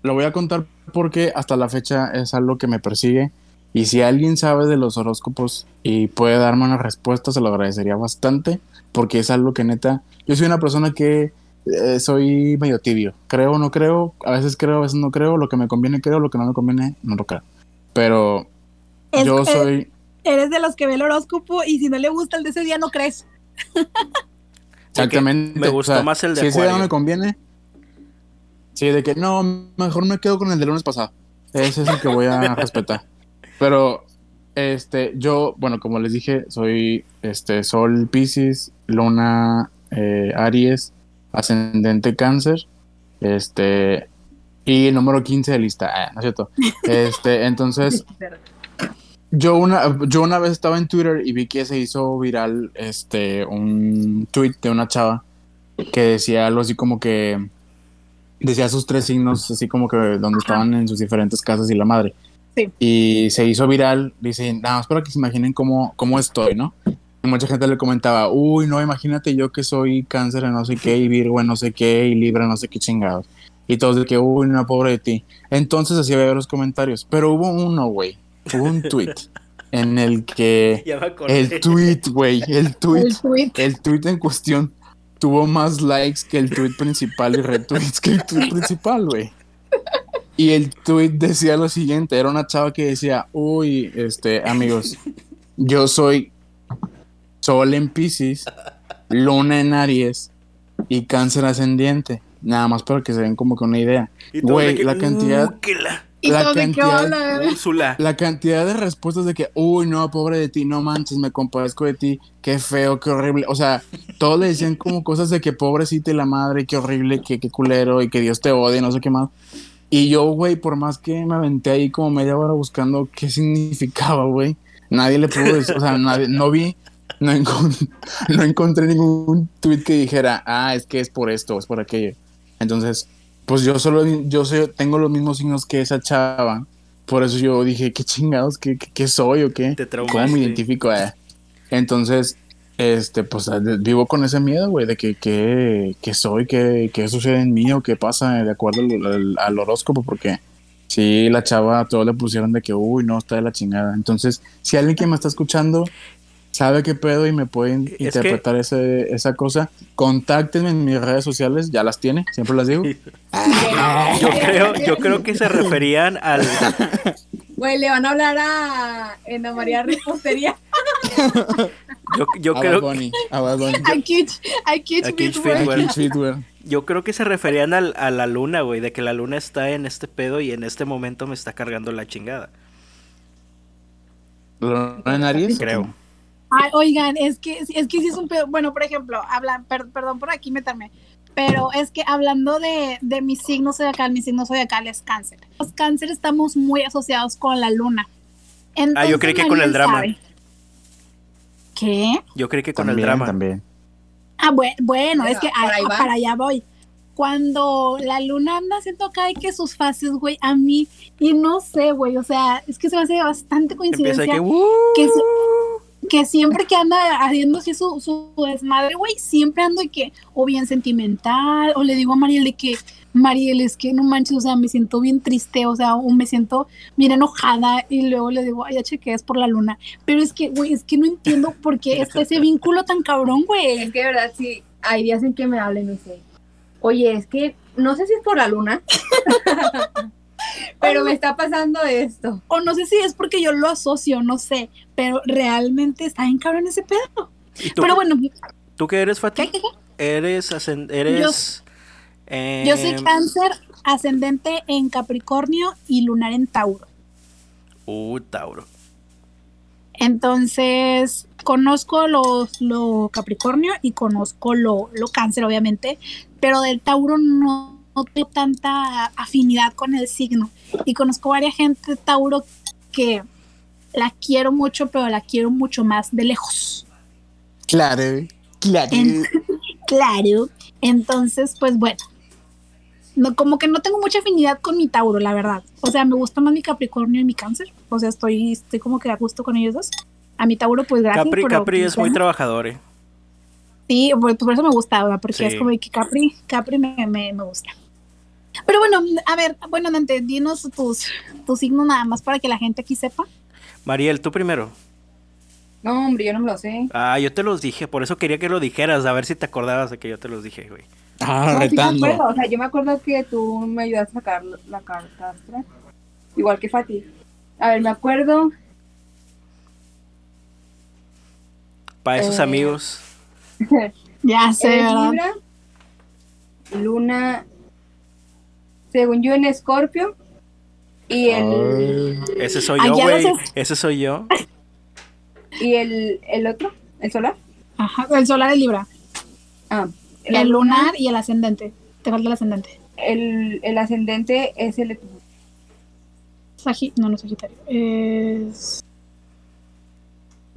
Lo voy a contar porque hasta la fecha es algo que me persigue. Y si alguien sabe de los horóscopos y puede darme una respuesta, se lo agradecería bastante. Porque es algo que neta. Yo soy una persona que eh, soy medio tibio. Creo o no creo. A veces creo, a veces no creo. Lo que me conviene creo, lo que no me conviene no lo creo. Pero Es- yo soy. Eres de los que ve el horóscopo y si no le gusta el de ese día no crees. Exactamente. me gustó o sea, más el de Si ese día no Acuario. me conviene. Sí, de que no, mejor me quedo con el del lunes pasado. Ese es el que voy a respetar. Pero, este, yo, bueno, como les dije, soy este Sol Pisces, Luna eh, Aries, Ascendente Cáncer, este, y el número 15 de lista. Ah, no es cierto. Este, entonces, yo una, yo una vez estaba en Twitter y vi que se hizo viral este un tweet de una chava que decía algo así como que decía sus tres signos así como que donde estaban en sus diferentes casas y la madre. Sí. Y se hizo viral, dice, nada más para que se imaginen cómo, cómo estoy, ¿no? Y mucha gente le comentaba, uy, no, imagínate yo que soy cáncer en no sé qué, y Virgo en no sé qué, y Libra en no sé qué chingados. Y todos de que, uy, no, pobre de ti. Entonces así había los comentarios. Pero hubo uno, güey, hubo un tweet en el que el tweet, güey, el tweet, El tweet. el tweet en cuestión tuvo más likes que el tweet principal y retweets que el tweet principal, güey. Y el tweet decía lo siguiente, era una chava que decía, uy, este, amigos, yo soy Sol en Pisces, Luna en Aries y Cáncer ascendiente. Nada más para que se den como que una idea. Güey, la cantidad- "Uh, que la Y La de qué cantidad- bebé? Úrsula. La cantidad de respuestas de que, uy, no, pobre de ti, no manches, me compadezco de ti, qué feo, qué horrible. O sea, todos le decían como cosas de que pobrecita y la madre, qué horrible, que qué culero y que Dios te odie, no sé qué más. Y yo, güey, por más que me aventé ahí como media hora buscando qué significaba, güey, nadie le pudo decir, o sea, nadie, no vi, no, encon- no encontré ningún tweet que dijera, ah, es que es por esto, es por aquello. Entonces, pues yo solo, yo sé, tengo los mismos signos que esa chava. Por eso yo dije, ¿qué chingados? ¿Qué, qué, qué soy o qué? Te ¿Cómo me identifico? Eh? Entonces, este, pues vivo con ese miedo, güey, de que, que, que soy, que, que sucede en mí o qué pasa de acuerdo al, al- al horóscopo, porque sí, la chava, todos le pusieron de que, uy, no, está de la chingada. Entonces, si alguien que me está escuchando sabe qué pedo y me puede que- interpretar ese, esa cosa, contáctenme en mis redes sociales, ya las tiene, siempre las digo. Yo creo, yo creo que se referían al. Güey, le van a hablar a Ana María Repostería. Yo, yo a creo, Bad Bunny, a Bunny. I kitsch, I kitsch yo creo que se referían al- a la luna, güey, de que la luna está en este pedo y en este momento me está cargando la chingada. ¿Luna en Aries? Creo. Ay, oigan, es que, es que sí es un pedo. Bueno, por ejemplo, hablan, per- perdón por aquí meterme, pero es que hablando de, de mi signo zodiacal, mi signo zodiacal es cáncer. Los cáncer estamos muy asociados con la luna. Ah, yo creí que con el drama. sabe. ¿Qué? Yo creí que con También, el drama. También. Ah, bue- bueno, Pero es que ah, ah, para allá voy. Cuando la luna anda haciendo acá y que sus fases, güey, a mí, y no sé, güey, o sea, es que se me hace bastante coincidencia de que, que, "Uh". se- que siempre que anda haciendo así su, su desmadre, güey, siempre ando de que, o bien sentimental, o le digo a Mariel de que, Mariel, es que no manches, o sea, me siento bien triste, o sea, o me siento bien enojada, y luego le digo, ay, ya chequé, es por la luna. Pero es que, güey, es que no entiendo por qué está ese vínculo tan cabrón, güey. Es que de verdad sí, hay días en que me y me dicen, oye, es que no sé si es por la luna, pero me está pasando esto. O no sé si es porque yo lo asocio, no sé, pero realmente está bien cabrón ese pedo. ¿Y tú, Pero bueno, ¿tú qué eres, ¿qué, Fati? qué, qué? Eres, eres Yo soy em, cáncer ascendente en Capricornio y lunar en Tauro. Uh, Tauro. Entonces, conozco lo, lo Capricornio y conozco lo, lo Cáncer, obviamente, pero del Tauro no, no tengo tanta afinidad con el signo. Y conozco varias gente de Tauro que la quiero mucho, pero la quiero mucho más de lejos. Claro, claro. En- Claro. Entonces, pues bueno. No, como que no tengo mucha afinidad con mi Tauro, la verdad. O sea, me gusta más mi Capricornio y mi Cáncer. O sea, estoy, estoy como que a gusto con ellos dos. A mi Tauro, pues gracias. Capri, pero, Capri pues, es muy ya. trabajador, eh. Sí, pues por eso me gusta, ¿verdad? porque Sí. es como que Capri, Capri me, me, me gusta. Pero bueno, a ver, bueno, Dante, dinos tus, tu signo nada más para que la gente aquí sepa. Mariel, tú primero. No, hombre, yo no me lo sé. Ah, yo te los dije, por eso quería que lo dijeras, a ver si te acordabas de que yo te los dije, güey. Ah, No, sí me retando. acuerdo, o sea, yo me acuerdo que tú me ayudaste a sacar la carta igual que Fati. A ver, me acuerdo, Para esos Eh, amigos. Ya sé, ¿verdad? Libra, Luna, según yo en Escorpio, y el, Ay. Ese soy Ah, yo, güey. Ese soy yo. y el, el otro, el solar. Ajá, el solar es Libra, Ah, el luna, lunar y el ascendente. Te falta el ascendente. el, el ascendente es el de tu- Sagi no, no es Sagitario. Es.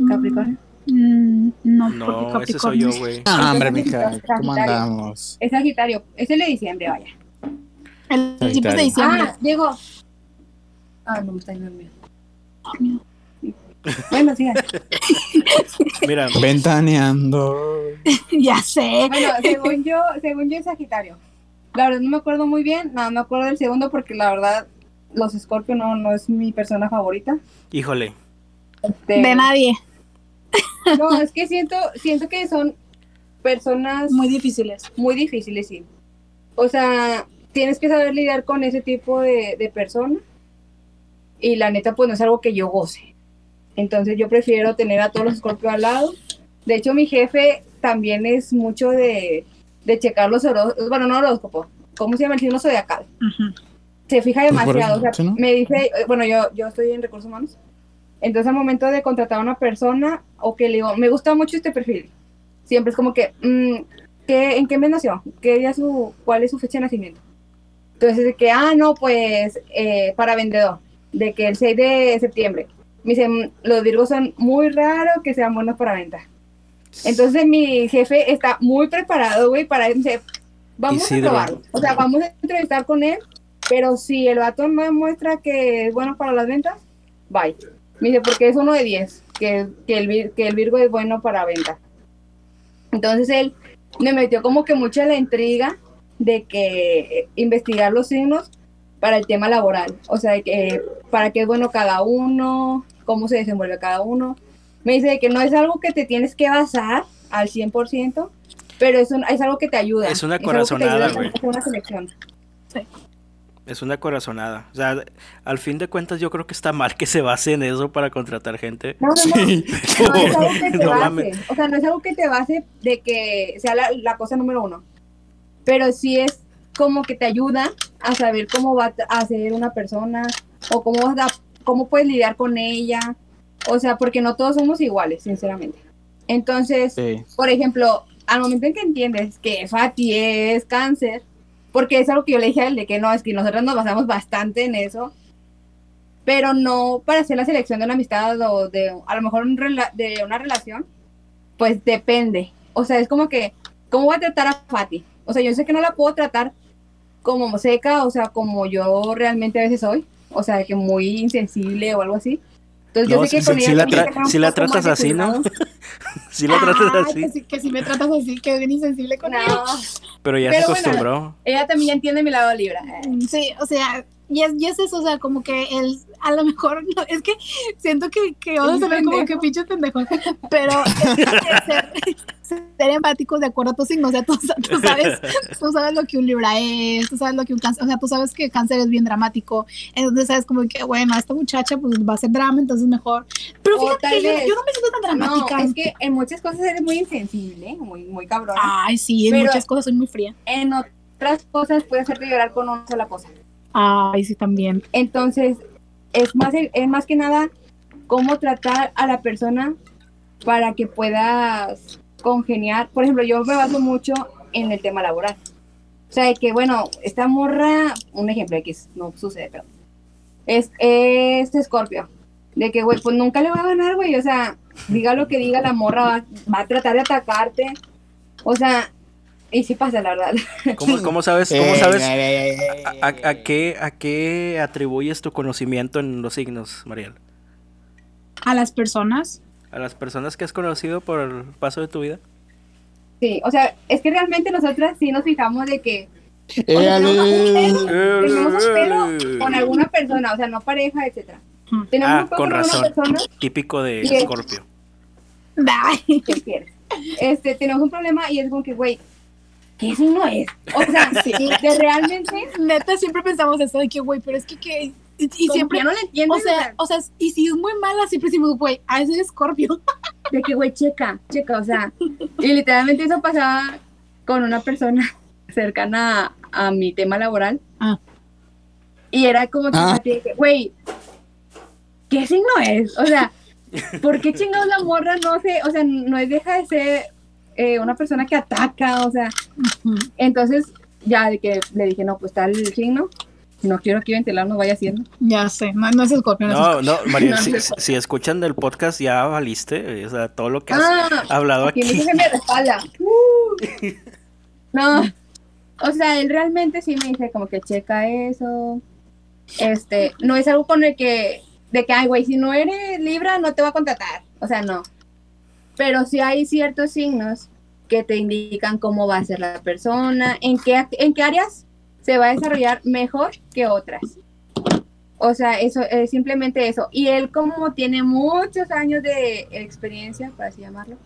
Capricornio. Mm, no, No, ese soy yo, güey. Ah, hombre, mija, ¿cómo andamos? Es Sagitario, es el de diciembre, vaya. El principio de diciembre. Ah, Diego. Ah, no, me está mira. Bueno, sigan. Mira, Ventaneando. ya sé. Bueno, según yo, según yo es Sagitario. La verdad no me acuerdo muy bien, nada, me acuerdo del segundo porque la verdad los Scorpio no, no es mi persona favorita. híjole. Este, De nadie. no, es que siento, siento que son personas Muy difíciles. muy difíciles, sí. O sea, tienes que saber lidiar con ese tipo de, de personas. Y la neta, pues no es algo que yo goce. Entonces yo prefiero tener a todos los Scorpio al lado. De hecho, mi jefe también es mucho de, de checar los horóscopos. Bueno, no horóscopo. ¿Cómo se llama el signo zodiacal? Se fija Pues demasiado. eso, o sea, ¿sí, no? me dice, eh, bueno, yo, yo estoy en recursos humanos. Entonces, al momento de contratar a una persona o que le digo, me gusta mucho este perfil, siempre es como que, mm, ¿qué, ¿en qué mes nació? ¿Qué día su, ¿Cuál es su fecha de nacimiento? Entonces, de que, ah, no, pues, eh, para vendedor, de que el 6 de septiembre. Me dice, "Mm, los virgos son muy raros que sean buenos para venta. Entonces, mi jefe está muy preparado, güey, para dice, vamos Isidro. a probarlo. O sea, vamos a entrevistar con él, pero si el vato no demuestra que es bueno para las ventas, bye. Me dice, porque es uno de 10, que, que, el, vir- que el Virgo es bueno para venta. Entonces él me metió como que mucha la intriga de que eh, investigar los signos para el tema laboral. O sea, de que para qué es bueno cada uno, cómo se desenvuelve cada uno. Me dice que no es algo que te tienes que basar al 100%, pero es, un- es algo que te ayuda. Es una corazonada, güey. hacer una selección. Es una corazonada. O sea, al fin de cuentas yo creo que está mal que se base en eso para contratar gente. No, no, no. Sí. No es algo que te No base. mames. O sea, no es algo que te base de que sea la, la cosa número uno. Pero sí es como que te ayuda a saber cómo va a ser una persona o cómo, vas a- cómo puedes lidiar con ella. O sea, porque no todos somos iguales, sinceramente. Entonces, Sí. por ejemplo, al momento en que entiendes que Fati es cáncer, porque es algo que yo le dije a él, de que no, es que nosotros nos basamos bastante en eso, pero no para hacer la selección de una amistad o de a lo mejor un rela- de una relación, pues depende. O sea, es como que, ¿cómo voy a tratar a Fati? O sea, yo sé que no la puedo tratar como seca, o sea, como yo realmente a veces soy, o sea, que muy insensible o algo así. Entonces No, yo sé que sí- con sí ella la sí la tratas así, ¿no? Si la tratas así. Que si, que si me tratas así, que es bien insensible con No, ella. Pero ya Pero se bueno. acostumbró. ella también ya entiende mi lado libra. Sí, o sea, y es, y es eso, o sea, como que el, a lo mejor, no, es que siento que, que vamos a ver como que pendejo. pinches pendejos, pero es que ser, ser empáticos de acuerdo a tus signos, o sea, tú, tú sabes, tú sabes lo que un libra es, tú sabes lo que un cáncer, o sea, tú sabes que cáncer es bien dramático, entonces sabes como que, bueno, esta muchacha pues va a ser drama, entonces mejor, pero fíjate que yo, yo no me siento tan dramática. No, es que en muchas cosas eres muy insensible, muy, muy cabrona. Ay, sí, en Pero- muchas cosas soy muy fría. En otras cosas puede hacerte llorar con una sola cosa. Ay, sí, también. Entonces, es más, es más que nada cómo tratar a la persona para que puedas congeniar. Por ejemplo, yo me baso mucho en el tema laboral. O sea, de que, bueno, esta morra, un ejemplo es- no sucede, pero es, es Scorpio. De que, güey, pues nunca le va a ganar, güey. O sea, diga lo que diga, la morra va, va a tratar de atacarte. O sea, y sí pasa, la verdad. ¿Cómo, cómo sabes, cómo Eh, sabes a, a- a qué, a qué atribuyes tu conocimiento en los signos, Mariel? A las personas. ¿A las personas que has conocido por el paso de tu vida? Sí, o sea, es que realmente nosotras sí nos fijamos de que O sea, tenemos un pelo, tenemos un pelo con alguna persona, o sea, no pareja, etcétera. Tenemos Ah, un pelo con con razón. alguna persona Típico de. Scorpio. Ay. que quieres. Este, tenemos un problema y es como que, güey, ¿qué signo es? O sea, sí, de realmente, Neta, siempre pensamos eso de que, güey, pero es que, que y, siempre, no le entiendo, o sea, o sea, y si es muy mala, siempre decimos, güey, a ese es Scorpio. de que, güey, checa, checa, o sea, y literalmente eso pasaba con una persona cercana a, a mi tema laboral. Ah. Y era como que, Ah. güey, ¿qué signo es? O sea, ¿por qué chingados la morra no sé? O sea, no es deja de ser eh, una persona que ataca, o sea, entonces ya de que le dije, no, pues tal signo, no quiero que ventilar nos vaya haciendo. Ya sé, no, no es Scorpio, no, No, No, si, escuchan del podcast ya valiste. O sea, todo lo que has Ah, hablado Aquí aquí. me respalda. Uh. No, o sea, él realmente sí me dice como que checa eso. Este, no es algo con el que, de que, ay, güey, si no eres Libra, no te va a contratar. O sea, no. Pero sí hay ciertos signos que te indican cómo va a ser la persona, en qué, en qué áreas se va a desarrollar mejor que otras. O sea, eso es simplemente eso. Y él como tiene muchos años de experiencia, por así llamarlo,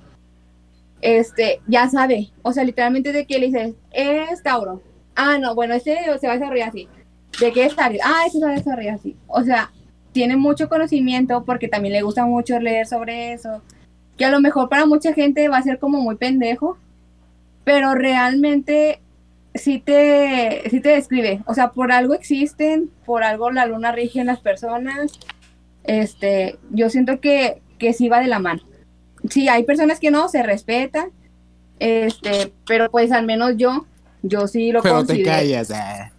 este, ya sabe. O sea, literalmente de que le dices, es Tauro. Ah, no, bueno, este se va a desarrollar así. ¿De qué es? Ah, este se va a desarrollar así. O sea, tiene mucho conocimiento porque también le gusta mucho leer sobre eso. Que a lo mejor para mucha gente va a ser como muy pendejo, pero realmente sí te, sí te describe. O sea, por algo existen, por algo la luna rige en las personas. Este, yo siento que, que sí va de la mano. Sí, hay personas que no, se respeta, este, pero pues al menos yo, yo sí lo Pero te considero. callas. eh.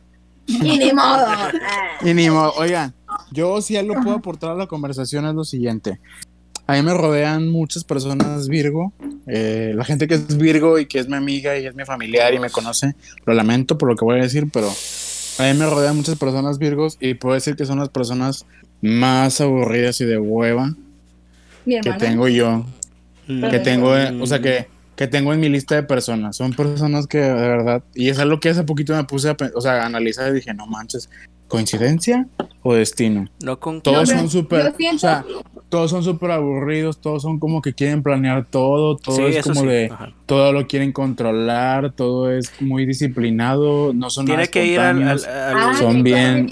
Y ni modo. Ah. Y ni modo. Oigan, yo si algo puedo aportar a la conversación es lo siguiente. A mí me rodean muchas personas Virgo. Eh, la gente que es Virgo y que es mi amiga y es mi familiar y me conoce, lo lamento por lo que voy a decir, pero a mí me rodean muchas personas Virgos y puedo decir que son las personas más aburridas y de hueva que tengo yo. Que tengo, o sea, que, que tengo en mi lista de personas. Son personas que de verdad, y es algo que hace poquito me puse a, o sea, a analizar y dije, no manches, ¿coincidencia o destino? No con Todos pero son súper, o sea, todos son súper aburridos, todos son como que quieren planear todo, todo Sí, es como sí, de, ajá. todo lo quieren controlar, todo es muy disciplinado, no son Tiene nada que ir al, al- al- Ah, Son bien-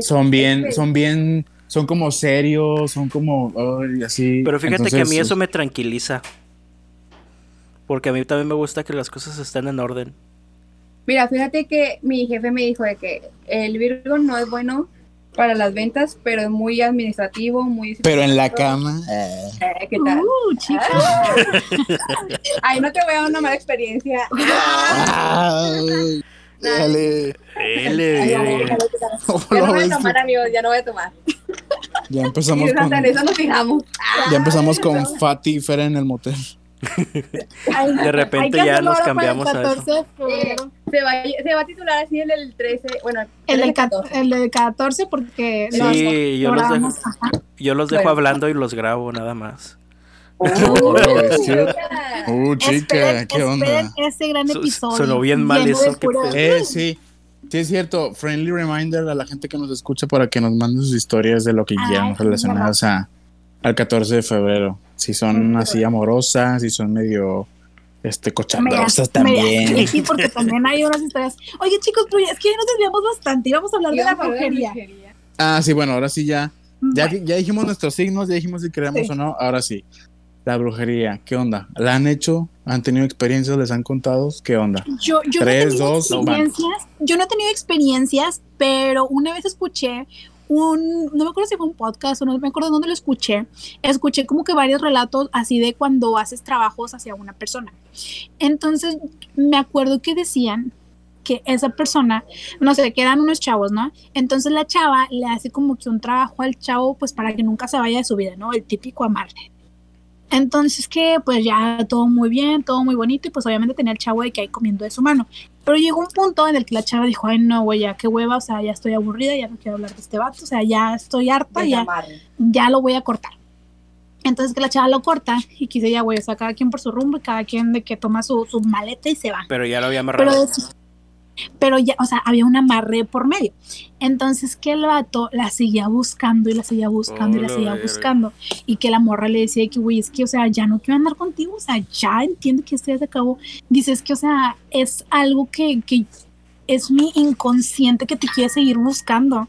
son bien, son bien, son como serios, son como, así. Pero fíjate que a mí eso me tranquiliza. Porque a mí también me gusta que las cosas estén en orden. Mira, fíjate que mi jefe me dijo de que el Virgo no es bueno para las ventas, pero es muy administrativo, muy... Pero en la cama. eh. Eh, ¿Qué tal? Uh, chica. Ay, no te voy a dar una mala experiencia. Ay, dale. L. ¿Cómo Ya no voy a tomar, amigos, ya no voy a tomar. Ya empezamos con, eso nos fijamos. ya empezamos con Fati y Fer en el motel. De repente ya nos el cambiamos a eso. 14 de febrero. Se va, se va a titular así el del 13, bueno, El del 14. 14, el del 14 porque Sí, los yo los dejo, yo los dejo Bueno. hablando y los grabo nada más. Oh, Uh, chica, ¿qué onda? ese gran episodio. sonó bien mal eso. Eh, sí. Sí, es cierto. Friendly reminder a la gente que nos escucha para que nos manden sus historias de lo que Ay, quieran relacionadas a, al 14 de febrero. Si son así amorosas, si son medio este cochandrosas también. media- Sí, porque también hay unas historias. Oye, chicos, pero es que ya nos desviamos bastante. Íbamos a hablar de la brujería. Ah, sí, bueno, ahora sí ya. Ya, Bueno, ya dijimos nuestros signos, ya dijimos si queremos Sí. o no. Ahora sí. La brujería, ¿qué onda? ¿La han hecho? ¿Han tenido experiencias? ¿Les han contado? ¿Qué onda? yo, yo Tres, no he tenido dos, van. experiencias. Yo no he tenido experiencias, pero una vez escuché un, no me acuerdo si fue un podcast o no me acuerdo dónde lo escuché. Escuché como que varios relatos así de cuando haces trabajos hacia una persona. Entonces, me acuerdo que decían que esa persona, no sé, que eran unos chavos, ¿no? Entonces la chava le hace como que un trabajo al chavo, pues para que nunca se vaya de su vida, ¿no? El típico amarre. Entonces que pues ya todo muy bien, todo muy bonito y pues obviamente tenía el chavo de que ahí comiendo de su mano. Pero llegó un punto en el que la chava dijo, ay no, güey, ya qué hueva, o sea, ya estoy aburrida, ya no quiero hablar de este vato, o sea, ya estoy harta, ya, ya lo voy a cortar. Entonces que la chava lo corta y quise ya, güey, o sea, cada quien por su rumbo y cada quien de que toma su, su maleta y se va. Pero ya lo había amarrado. pero ya, o sea, había un amarre por medio. Entonces que el vato la seguía buscando y la seguía buscando y la Hola, seguía buscando. Y que la morra le decía que, güey, es que, o sea, ya no quiero andar contigo, o sea, ya entiendo que esto ya se acabó. Dices que, o sea, es algo que, que es mi inconsciente que te quiere seguir buscando.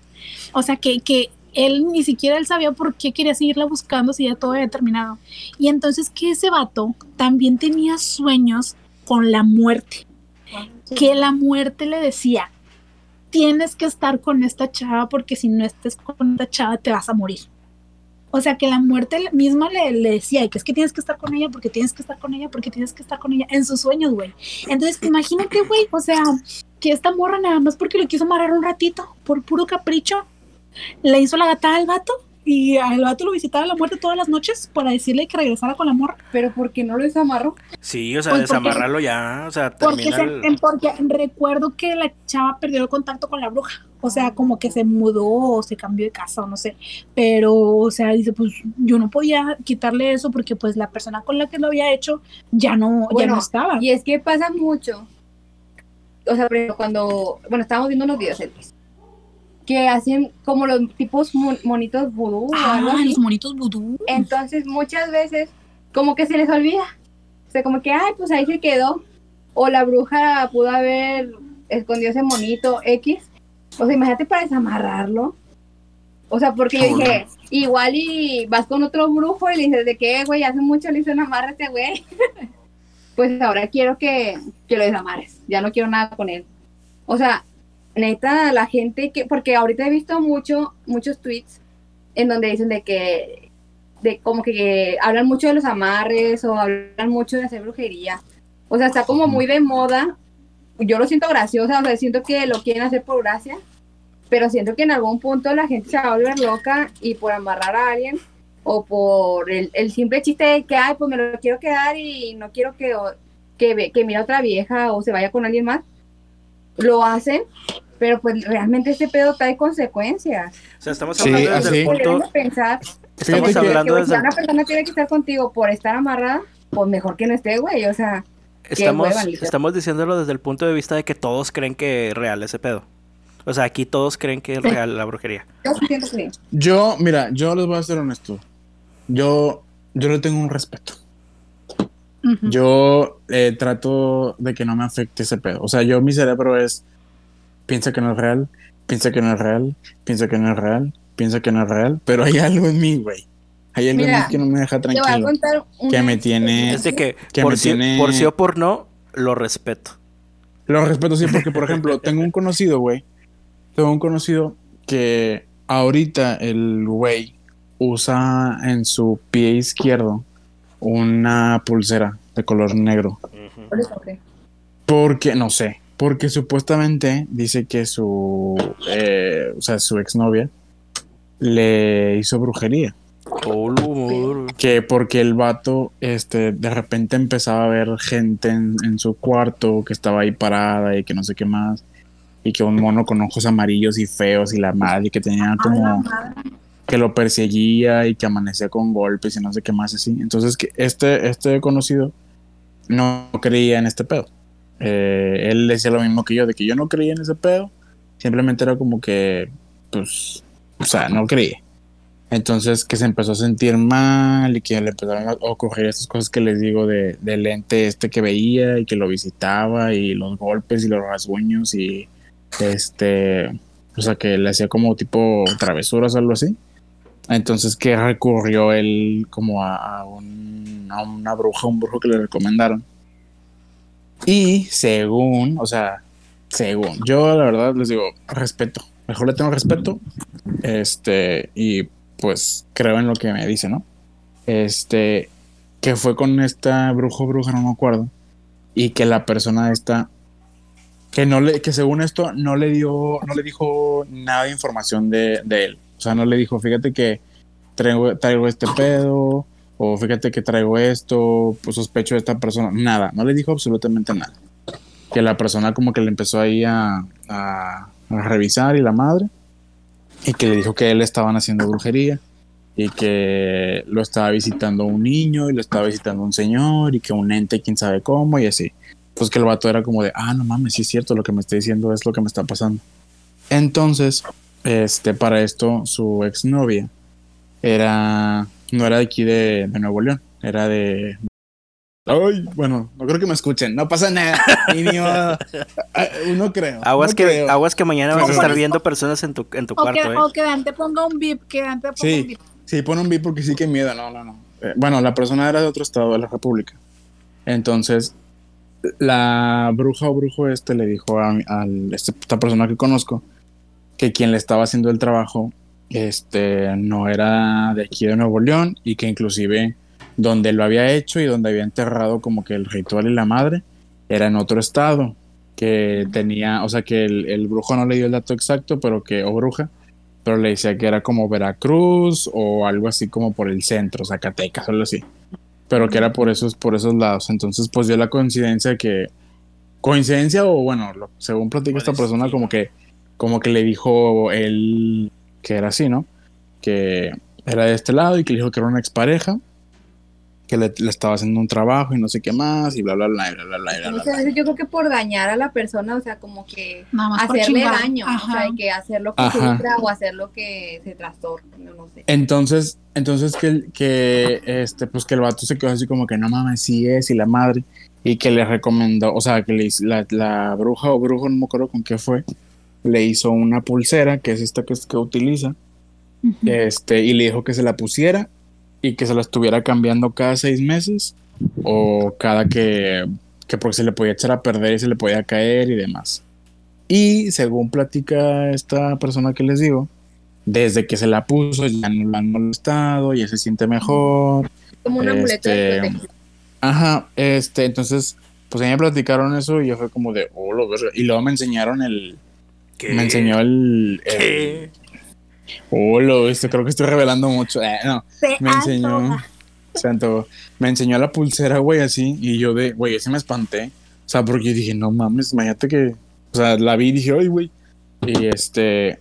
O sea, que, que él ni siquiera él sabía por qué quería seguirla buscando si ya todo había terminado. Y entonces que ese vato también tenía sueños con la muerte que la muerte le decía, tienes que estar con esta chava porque si no estés con esta chava te vas a morir. O sea, que la muerte misma le, le decía, que es que tienes que estar con ella porque tienes que estar con ella porque tienes que estar con ella en sus sueños, güey. Entonces, imagínate, güey, o sea, que esta morra nada más porque lo quiso amarrar un ratito, por puro capricho, le hizo la gata al vato y al vato lo visitaba la muerte todas las noches para decirle que regresara con la morra. Pero ¿por qué no lo desamarro? Sí, o sea, Pues porque- desamarrarlo ya. O sea, Porque, se- el- porque recuerdo que la chava perdió el contacto con la bruja. O sea, como que se mudó o se cambió de casa o no sé. Pero, o sea, dice, pues yo no podía quitarle eso porque pues la persona con la que lo había hecho ya no, ya no estaba. Y es que pasa mucho. O sea, ejemplo, cuando, bueno, estábamos viendo unos videos antes, que hacen como los tipos mon- monitos vudú o algo Ah, así. los monitos vudú. Entonces, muchas veces, como que se les olvida. O sea, como que, ay, pues ahí se quedó. O la bruja pudo haber escondido ese monito X. O sea, imagínate para desamarrarlo. O sea, porque yo dije, igual y vas con otro brujo y le dices de que, güey, hace mucho le hice un amarre a este güey. pues ahora quiero que, que lo desamarres. Ya no quiero nada con él. O sea, neta, la gente que, porque ahorita he visto mucho, muchos tweets en donde dicen de que de como que hablan mucho de los amarres o hablan mucho de hacer brujería. O sea, está como muy de moda. Yo lo siento graciosa, o sea, siento que lo quieren hacer por gracia, pero siento que en algún punto la gente se va a volver loca y por amarrar a alguien o por el, el simple chiste de que, ay, pues me lo quiero quedar y no quiero que, que, que mire a otra vieja o se vaya con alguien más, lo hacen, pero pues realmente este pedo trae consecuencias. O sea, estamos Sí, hablando desde así. el punto. Pensar Estamos que- hablando que desde si una persona tiene que estar contigo por estar amarrada, pues mejor que no esté, güey. O sea, Estamos, estamos diciéndolo desde el punto de vista de que todos creen que es real ese pedo. O sea, aquí todos creen que es Sí. real la brujería. yo sí siento que sí. Yo, mira, yo les voy a ser honesto. Yo, yo le tengo un respeto. Yo eh, trato de que no me afecte ese pedo. O sea, yo mi cerebro es piensa que no es real, piensa que no es real, piensa que no es real, piensa que no es real, pero hay algo en mí, güey. Hay algo en mí que no me deja Te voy a tranquilo. Que me tiene- Es de que, Que por, me sí, tiene- por sí o por no, lo respeto. Lo respeto sí porque, por ejemplo, tengo un conocido, güey. Tengo un conocido que ahorita el güey usa en su pie izquierdo una pulsera de color negro. Eso, ¿qué? Porque, no sé, porque supuestamente dice que su, eh, o sea, su exnovia le hizo brujería. Olu, Que porque el vato, este, de repente empezaba a ver gente en, en su cuarto que estaba ahí parada y que no sé qué más. Y que un mono con ojos amarillos y feos y la madre y que tenía como que lo perseguía y que amanecía con golpes y no sé qué más así. Entonces que este, este conocido no creía en este pedo. Eh, él decía lo mismo que yo, de que yo no creía en ese pedo. Simplemente era como que, pues, o sea, no creía. Entonces que se empezó a sentir mal y que le empezaron a ocurrir estas cosas que les digo de, del este que veía y que lo visitaba y los golpes y los rasguños y este, o sea, que le hacía como tipo travesuras o algo así. Entonces que recurrió él como a, a un- a una bruja, un brujo que le recomendaron. Y según, o sea, según, yo la verdad les digo, respeto, mejor le tengo respeto, este, y pues creo en lo que me dice, ¿no? Este, que fue con esta brujo bruja, no me acuerdo, y que la persona esta, que no le, que según esto no le dio, no le dijo nada de información de, de él, o sea, no le dijo, fíjate que traigo, traigo este pedo, o fíjate que traigo esto, pues sospecho de esta persona, nada, no le dijo absolutamente nada. Que la persona como que le empezó ahí a, a, a revisar y la madre, y que le dijo que él estaban haciendo brujería, y que lo estaba visitando un niño, y lo estaba visitando un señor, y que un ente, quién sabe cómo, y así. Pues que el vato era como de, ah, no mames, sí es cierto, lo que me está diciendo es lo que me está pasando. Entonces, este, para esto, su exnovia era, no era de aquí de, de Nuevo León, era de... Ay, bueno, no creo que me escuchen, no pasa nada, ni ni modo. Ah, creo. Aguas, no que, creo. aguas que mañana No, vas a estar eso- viendo personas en tu, en tu O que, cuarto, ¿eh? o que Dante ponga un bip, que Dante ponga Sí. un bip. Sí, pon un beat porque sí que miedo, no, no, no. Eh, bueno, la persona era de otro estado de la República. Entonces, la bruja o brujo este le dijo a, a este- esta persona que conozco que quien le estaba haciendo el trabajo este, no era de aquí de Nuevo León y que inclusive donde lo había hecho y donde había enterrado como que el ritual y la madre era en otro estado que tenía, o sea que el, el brujo no le dio el dato exacto, pero que, o bruja, pero le decía que era como Veracruz o algo así como por el centro, Zacatecas algo así. Pero que era por esos, por esos lados. Entonces, pues dio la coincidencia de que. Coincidencia, o bueno, lo- según platica esta persona, como que, como que le dijo él que era así, ¿no? Que era de este lado y que le dijo que era una expareja, que le, le estaba haciendo un trabajo y no sé qué más, y bla bla bla, y bla bla bla. bla, bla, O sea, yo creo que por dañar a la persona, o sea, como que hacerle daño, o Ajá. sea, y que hacer lo que sufra o hacer lo que se trastorne, no, sé. Entonces, entonces que, que este, pues que el vato se quedó así como que no mames, sí es, y la madre, y que le recomendó, o sea, que le la, la bruja o brujo, no me acuerdo con qué fue, le hizo una pulsera, que es esta que, que utiliza, Ujú. este, y le dijo que se la pusiera y que se la estuviera cambiando cada seis meses o cada que, que porque se le podía echar a perder y se le podía caer y demás. Y según platica esta persona que les digo, desde que se la puso ya no la han molestado, ya se siente mejor. Como un amuleto Este, protección. Ajá, este, entonces, pues a mí me platicaron eso y yo fue como de, oh, lo verga". Y luego me enseñaron el, ¿Qué? me enseñó el, el ¿Qué? oh, lo, esto creo que estoy revelando mucho. Eh, no, Se me enseñó. antoja. Santo, me enseñó la pulsera, güey, así. Y yo de, güey, ese me espanté. O sea, porque yo dije, no mames, imagínate que. O sea, la vi y dije, ay, güey. Y este.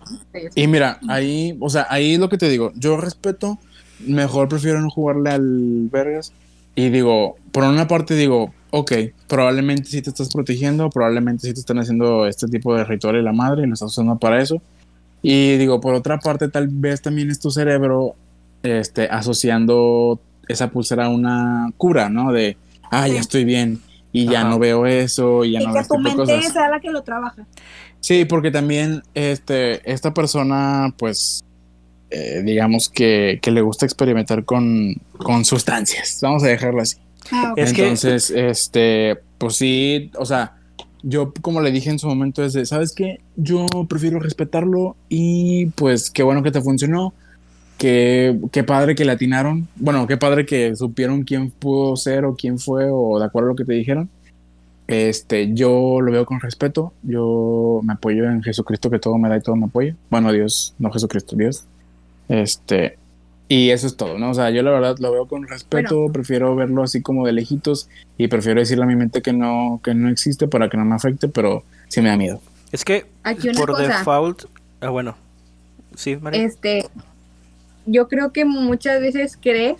Y mira, ahí, o sea, ahí es lo que te digo. Yo respeto, mejor prefiero no jugarle al Vergas. Y digo, por una parte digo, ok, probablemente sí te estás protegiendo, probablemente sí te están haciendo este tipo de ritual y la madre y lo estás usando para eso. Y digo, por otra parte, tal vez también es tu cerebro este, asociando esa pulsera a una cura, ¿no? De, ah, ya estoy bien y ya Ajá. no veo eso y ya Y no que veo tu este mente cosas. sea la que lo trabaja. Sí, porque también este, esta persona, pues, eh, digamos que, que le gusta experimentar con, con sustancias. Vamos a dejarlo así. Ah, ok. Es que- Entonces, este, pues sí, o sea, yo como le dije en su momento es de, ¿sabes qué? Yo prefiero respetarlo y pues qué bueno que te funcionó. Qué, qué padre que le atinaron. Bueno, qué padre que supieron quién pudo ser o quién fue o de acuerdo a lo que te dijeron. Este, yo lo veo con respeto. Yo me apoyo en Jesucristo que todo me da y todo me apoya. Bueno, Dios, no Jesucristo, Dios. Este, y eso es todo, ¿no? O sea, yo la verdad lo veo con respeto, prefiero verlo así como de lejitos y prefiero decirle a mi mente que no, que no existe para que no me afecte, pero sí me da miedo. Es que Aquí una por cosa. default. Ah, bueno. Sí, María. Este, yo creo que muchas veces crees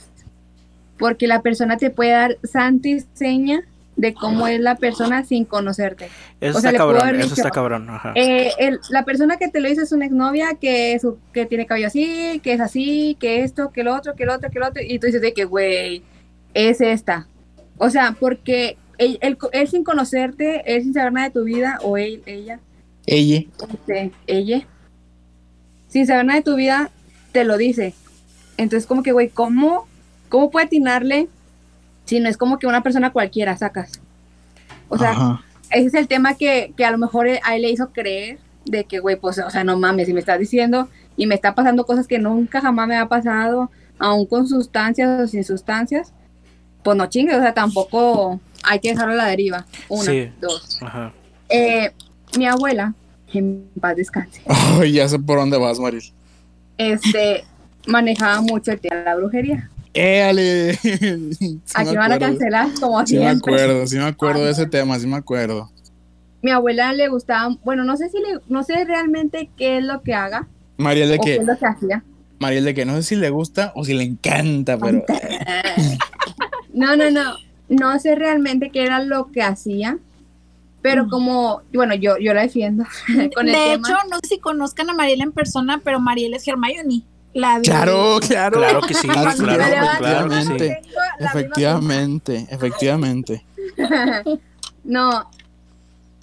porque la persona te puede dar santa y seña de cómo es la persona sin conocerte. Eso o sea, está le puedo cabrón, eso dicho, está cabrón. Ajá. Eh, el- la persona que te lo dice es una exnovia que, es, que tiene cabello así, que es así, que esto, que lo otro, que lo otro, que lo otro, y tú dices de que, güey, es esta. O sea, porque él, él- él sin conocerte, él sin saber nada de tu vida, o él, ella, Ella. este, ella, sin saber nada de tu vida, te lo dice. Entonces, como que, güey, ¿cómo, ¿cómo puede atinarle si no es como que una persona cualquiera sacas? O sea, Ajá. ese es el tema que, que a lo mejor a él le hizo creer de que, güey, pues, o sea, no mames, si me estás diciendo y me está pasando cosas que nunca jamás me ha pasado, aún con sustancias o sin sustancias, pues no chingues, o sea, tampoco hay que dejarlo a la deriva. Una, Sí. dos. Ajá. Eh, mi abuela, en paz descanse, Ay, ya sé por dónde vas, Maril. este, manejaba mucho el tema de la brujería. ¡Éale! Sí Aquí me van a cancelar como Sí me siempre. acuerdo, sí me acuerdo de ese tema, sí me acuerdo. Mi abuela le gustaba, bueno, no sé si le, no sé realmente qué es lo que haga Mariel de o qué es lo que hacía. Mariel de que no sé si le gusta o si le encanta, pero No, no, no. No sé realmente qué era lo que hacía. Pero como, bueno, yo, yo la defiendo con el de tema. hecho, no sé si conozcan a Mariela en persona, pero Mariela es Hermione. La claro, claro. Claro que sí, Claro claro, sí, claro que sí. efectivamente. Efectivamente, efectivamente. No,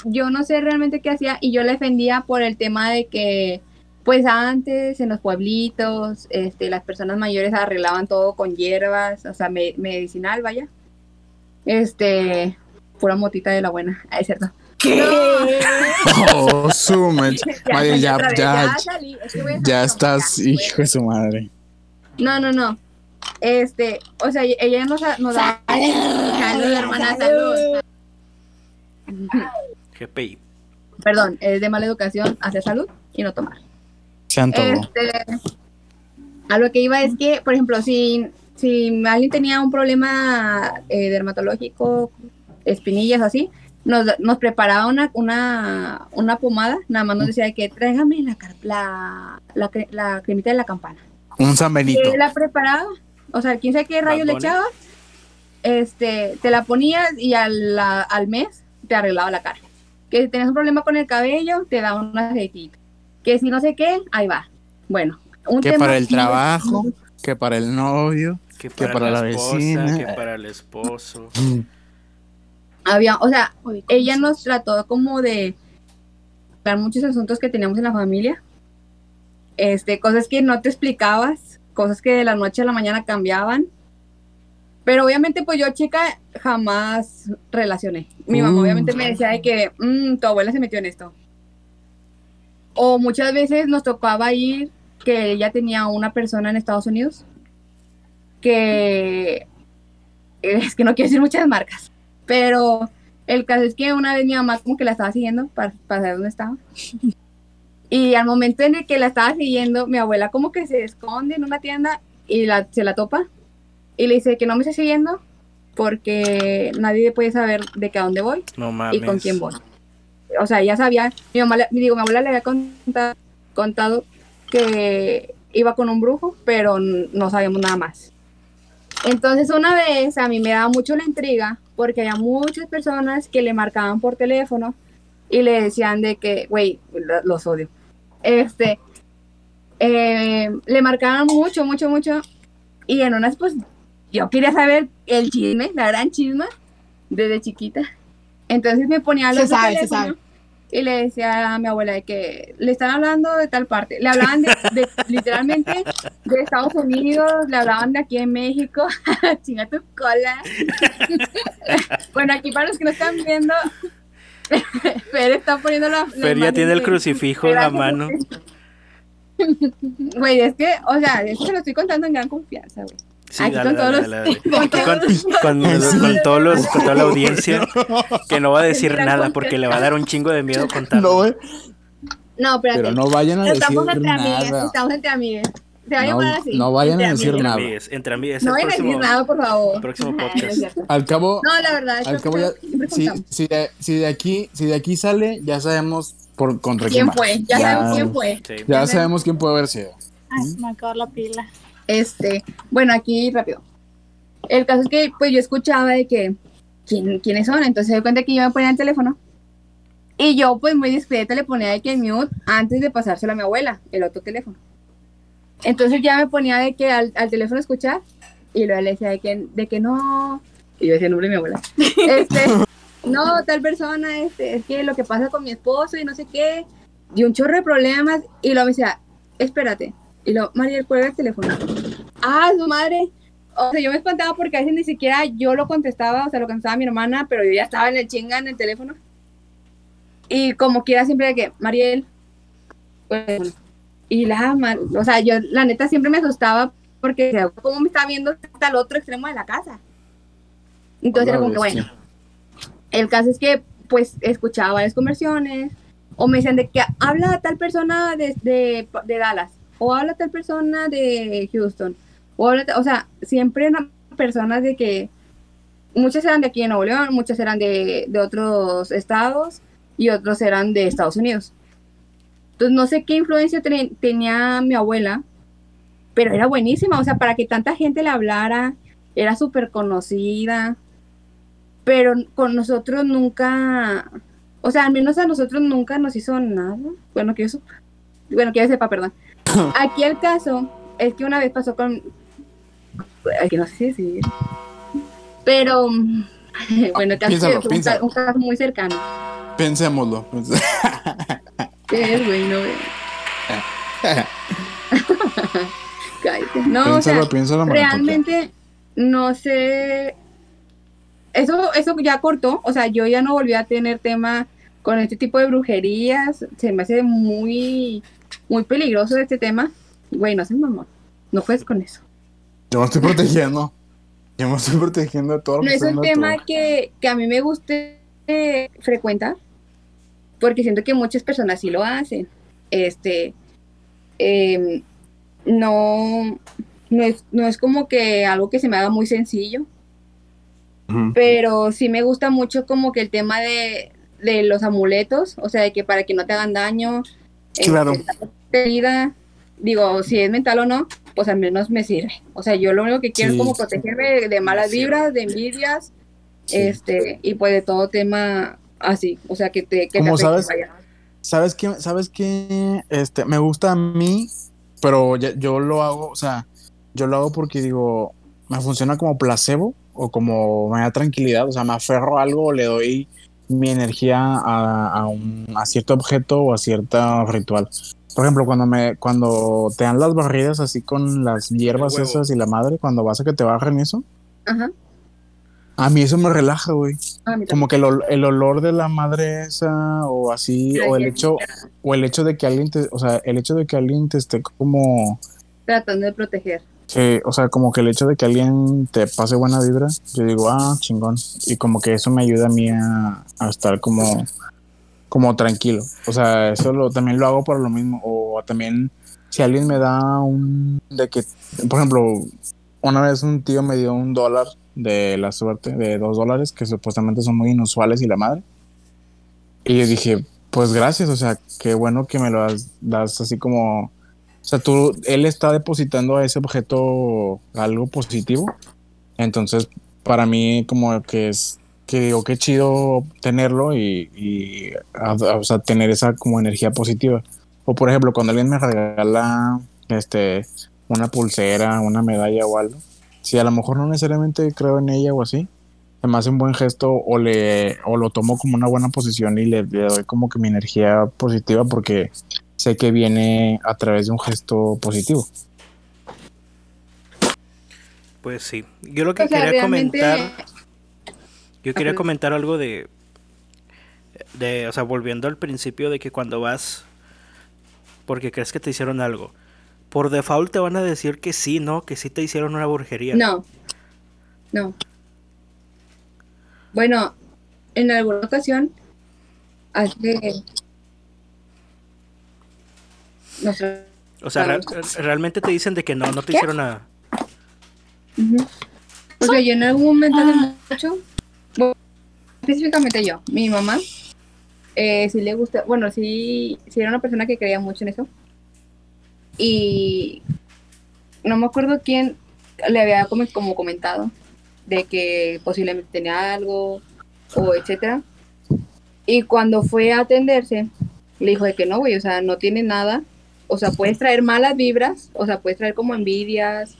yo no sé realmente qué hacía y yo la defendía por el tema de que, pues antes en los pueblitos, este, las personas mayores arreglaban todo con hierbas, o sea, me- medicinal, vaya. Este, pura motita de la buena, es cierto. Oh, su Mariel, ya, ya, salí, es que voy a ya salir, estás, ya, hijo de su madre. No, no, no. Este, o sea, ella nos, nos da. Salud, hermana, salud. GPI. Perdón, es de mala educación hacer salud y no tomar. Sean todo. Este, a lo que iba es que, por ejemplo, si, si alguien tenía un problema eh, dermatológico, espinillas o así, nos, nos preparaba una, una, una pomada, nada más nos decía que tráigame la, car- la, la, cre- la cremita de la campana. Un San Benito. que la preparaba, o sea, quién sabe qué rayos le echaba, este, te la ponías y al, al mes te arreglaba la cara. Que si tenías un problema con el cabello, te daba un aceitito. Que si no sé qué, ahí va. Bueno, un Que tema para el trabajo, que para el novio. Que Que para, para la, la esposa, vecina. que para el esposo. Había, o sea, Uy, ¿cómo ella nos trató como de dar muchos asuntos que teníamos en la familia. Este, cosas que no te explicabas, cosas que de la noche a la mañana cambiaban. Pero obviamente, pues yo, chica, jamás relacioné. Mi mamá Mm. obviamente me decía de que "Mm, tu abuela se metió en esto. O muchas veces nos tocaba ir que ella tenía una persona en Estados Unidos que es que no quiero decir muchas marcas, pero el caso es que una vez mi mamá como que la estaba siguiendo para, para saber dónde estaba. Y al momento en el que la estaba siguiendo, mi abuela como que se esconde en una tienda y la, se la topa y le dice que no me esté siguiendo porque nadie puede saber de que a dónde voy No y con quién voy. O sea, ya sabía, mi mamá, digo, mi abuela le había contado, contado que iba con un brujo, pero no sabíamos nada más. Entonces una vez a mí me daba mucho la intriga porque había muchas personas que le marcaban por teléfono y le decían de que, güey, lo- los odio. Este, eh, le marcaban mucho, mucho, mucho y en unas pues yo quería saber el chisme, la gran chisma desde chiquita. Entonces me ponía a Se los sabe, se sabe. Y le decía a mi abuela de que le están hablando de tal parte. Le hablaban de, de- literalmente de Estados Unidos, le hablaban de aquí en México. Chinga tu cola. bueno, aquí para los que no están viendo, Fer está poniendo la. Fer ya tiene el crucifijo en la mano. Güey, es que, o sea, es que lo estoy contando en gran confianza, güey. Sí, Aquí dale, con todos dale, los- dale, con Aquí todos con, con- Sí. con todos los, con toda la audiencia que no va a decir nada porque le va a dar un chingo de miedo contarlo. No, güey. No. Pero no vayan a decir estamos entre amigas, nada. estamos entre amigas. Se va a No, llamar así. no vayan a decir. Entre nada. amigues, entre amigues. No vayan a decir nada, por favor. próximo podcast. Al cabo, No, la verdad, es al que cabo ya, siempre si, si de, si de aquí, si de aquí sale, ya sabemos por contra ¿Quién va. fue? Ya, sabemos quién fue. Sí. Ya Ya sabemos quién puede haber sido. Ay, se me acabó la pila. Este, bueno, aquí rápido. El caso es que pues yo escuchaba de que ¿quién, quiénes son, entonces me cuenta que yo me ponía el teléfono y yo pues muy discreta le ponía de que mute antes de pasárselo a mi abuela, el otro teléfono. Entonces ya me ponía de que al, al teléfono escuchar y luego le decía de que, de que no, y yo decía el nombre de mi abuela. Este, no, tal persona, este, es que lo que pasa con mi esposo y no sé qué, y un chorro de problemas, y luego me decía, espérate, y luego, María, cuelga el teléfono. Ah, su madre. O sea, yo me espantaba porque a veces ni siquiera yo lo contestaba, o sea, lo contestaba mi hermana, pero yo ya estaba en el chinga en el teléfono. Y como quiera siempre de que, Mariel, y la, o sea, yo la neta siempre me asustaba porque, o sea, ¿cómo me está viendo hasta el otro extremo de la casa? Entonces era como que, bueno, el caso es que, pues, escuchaba varias conversiones, o me decían de que habla tal persona de, de, de Dallas, o habla tal persona de Houston, o o sea, siempre eran personas de que, muchas eran de aquí en Nuevo León, muchas eran de, de otros estados, y otros eran de Estados Unidos. Entonces, no sé qué influencia ten- tenía mi abuela, pero era buenísima, o sea, para que tanta gente le hablara, era súper conocida, pero con nosotros nunca, o sea, al menos a nosotros nunca nos hizo nada. Bueno, que yo bueno, que yo sepa, perdón. Aquí el caso es que una vez pasó con, que no sé si pero, bueno, que Piénsalo, un, piénsalo. ca- un caso muy cercano. Pensémoslo. ¿Qué es, güey? No. No, o sea, piénsalo, piénsalo, realmente no sé. Eso, eso ya cortó, o sea, yo ya no volví a tener tema con este tipo de brujerías. Se me hace muy, muy peligroso este tema. Güey, no sé, mamá. No juegues con eso. Yo me estoy protegiendo. Yo me estoy protegiendo de todo lo No que es un tema que, que a mí me guste eh, frecuentar, porque siento que muchas personas sí lo hacen. Este, em, no, no es, no es como que algo que se me haga muy sencillo, pero sí me gusta mucho como que el tema de, de los amuletos, o sea, de que para que no te hagan daño, este, Claro. Herida, digo, si es mental o no, pues al menos me sirve. O sea, yo lo único que quiero Sí. es como protegerme de, malas vibras, de envidias, Sí. este, y pues de todo tema así, o sea, que te, que Como sabes, vaya. ¿Sabes qué? ¿Sabes qué? Este, me gusta a mí, pero ya- yo lo hago, o sea, yo lo hago porque digo, me funciona como placebo o como me da tranquilidad, o sea, me aferro a algo, le doy mi energía a, a un, a cierto objeto o a cierto ritual. Por ejemplo, cuando me, cuando te dan las barridas así con las hierbas esas y la madre, cuando vas a que te bajen eso, Ajá. a mí eso me relaja, güey. Ah. Como que el, ol- el olor de la madre esa o así, o el hecho, o el hecho de que alguien te, o sea, el hecho de que alguien te esté como, Tratando de proteger. que, o sea, como que el hecho de que alguien te pase buena vibra, yo digo, ah, chingón. Y como que eso me ayuda a mí a, a estar como, como tranquilo. O sea, eso lo, también lo hago por lo mismo. O también, si alguien me da un, de que, por ejemplo, una vez un tío me dio un dólar de la suerte, de dos dólares, que supuestamente son muy inusuales y la madre. Y yo dije, pues gracias, o sea, qué bueno que me lo das, das así como, o sea, tú, él está depositando a ese objeto algo positivo. Entonces, para mí como que es, que digo, qué chido tenerlo y, y, a- a- o sea, tener esa como energía positiva. O por ejemplo, cuando alguien me regala, este, una pulsera, una medalla o algo, si a lo mejor no necesariamente creo en ella o así, se me hace un buen gesto o le o lo tomo como una buena posición y le, le doy como que mi energía positiva porque sé que viene a través de un gesto positivo. Pues sí. Yo lo que O sea, quería comentar. Yo quería Ajá. comentar algo de. de, o sea, volviendo al principio de que cuando vas porque crees que te hicieron algo, por default te van a decir que sí, ¿no? Que sí te hicieron una brujería. No, no. Bueno, en alguna ocasión, hace... No sé. O sea, re- realmente te dicen de que no, no te hicieron nada. Ujú. Porque yo en algún momento hace mucho, específicamente yo, mi mamá, eh, sí le gusta, bueno, sí, sí era una persona que creía mucho en eso. Y no me acuerdo quién le había como, como comentado de que posiblemente tenía algo o etcétera. Y cuando fue a atenderse, le dijo de que no, güey, o sea, no tiene nada. O sea, puedes traer malas vibras, o sea, puedes traer como envidias,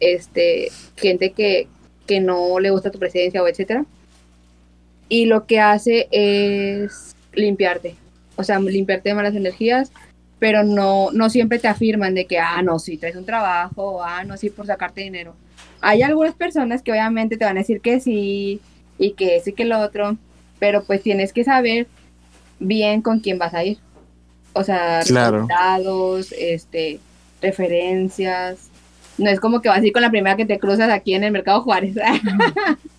este, gente que, que no le gusta tu presencia o etcétera. Y lo que hace es limpiarte, o sea, limpiarte de malas energías, pero no, no siempre te afirman de que, ah, no, sí, traes un trabajo, ah, no, sí, por sacarte dinero. Hay algunas personas que obviamente te van a decir que sí, y que eso y que lo otro, pero pues tienes que saber bien con quién vas a ir. O sea, Claro. resultados, este, referencias. No es como que vas a ir con la primera que te cruzas aquí en el Mercado Juárez.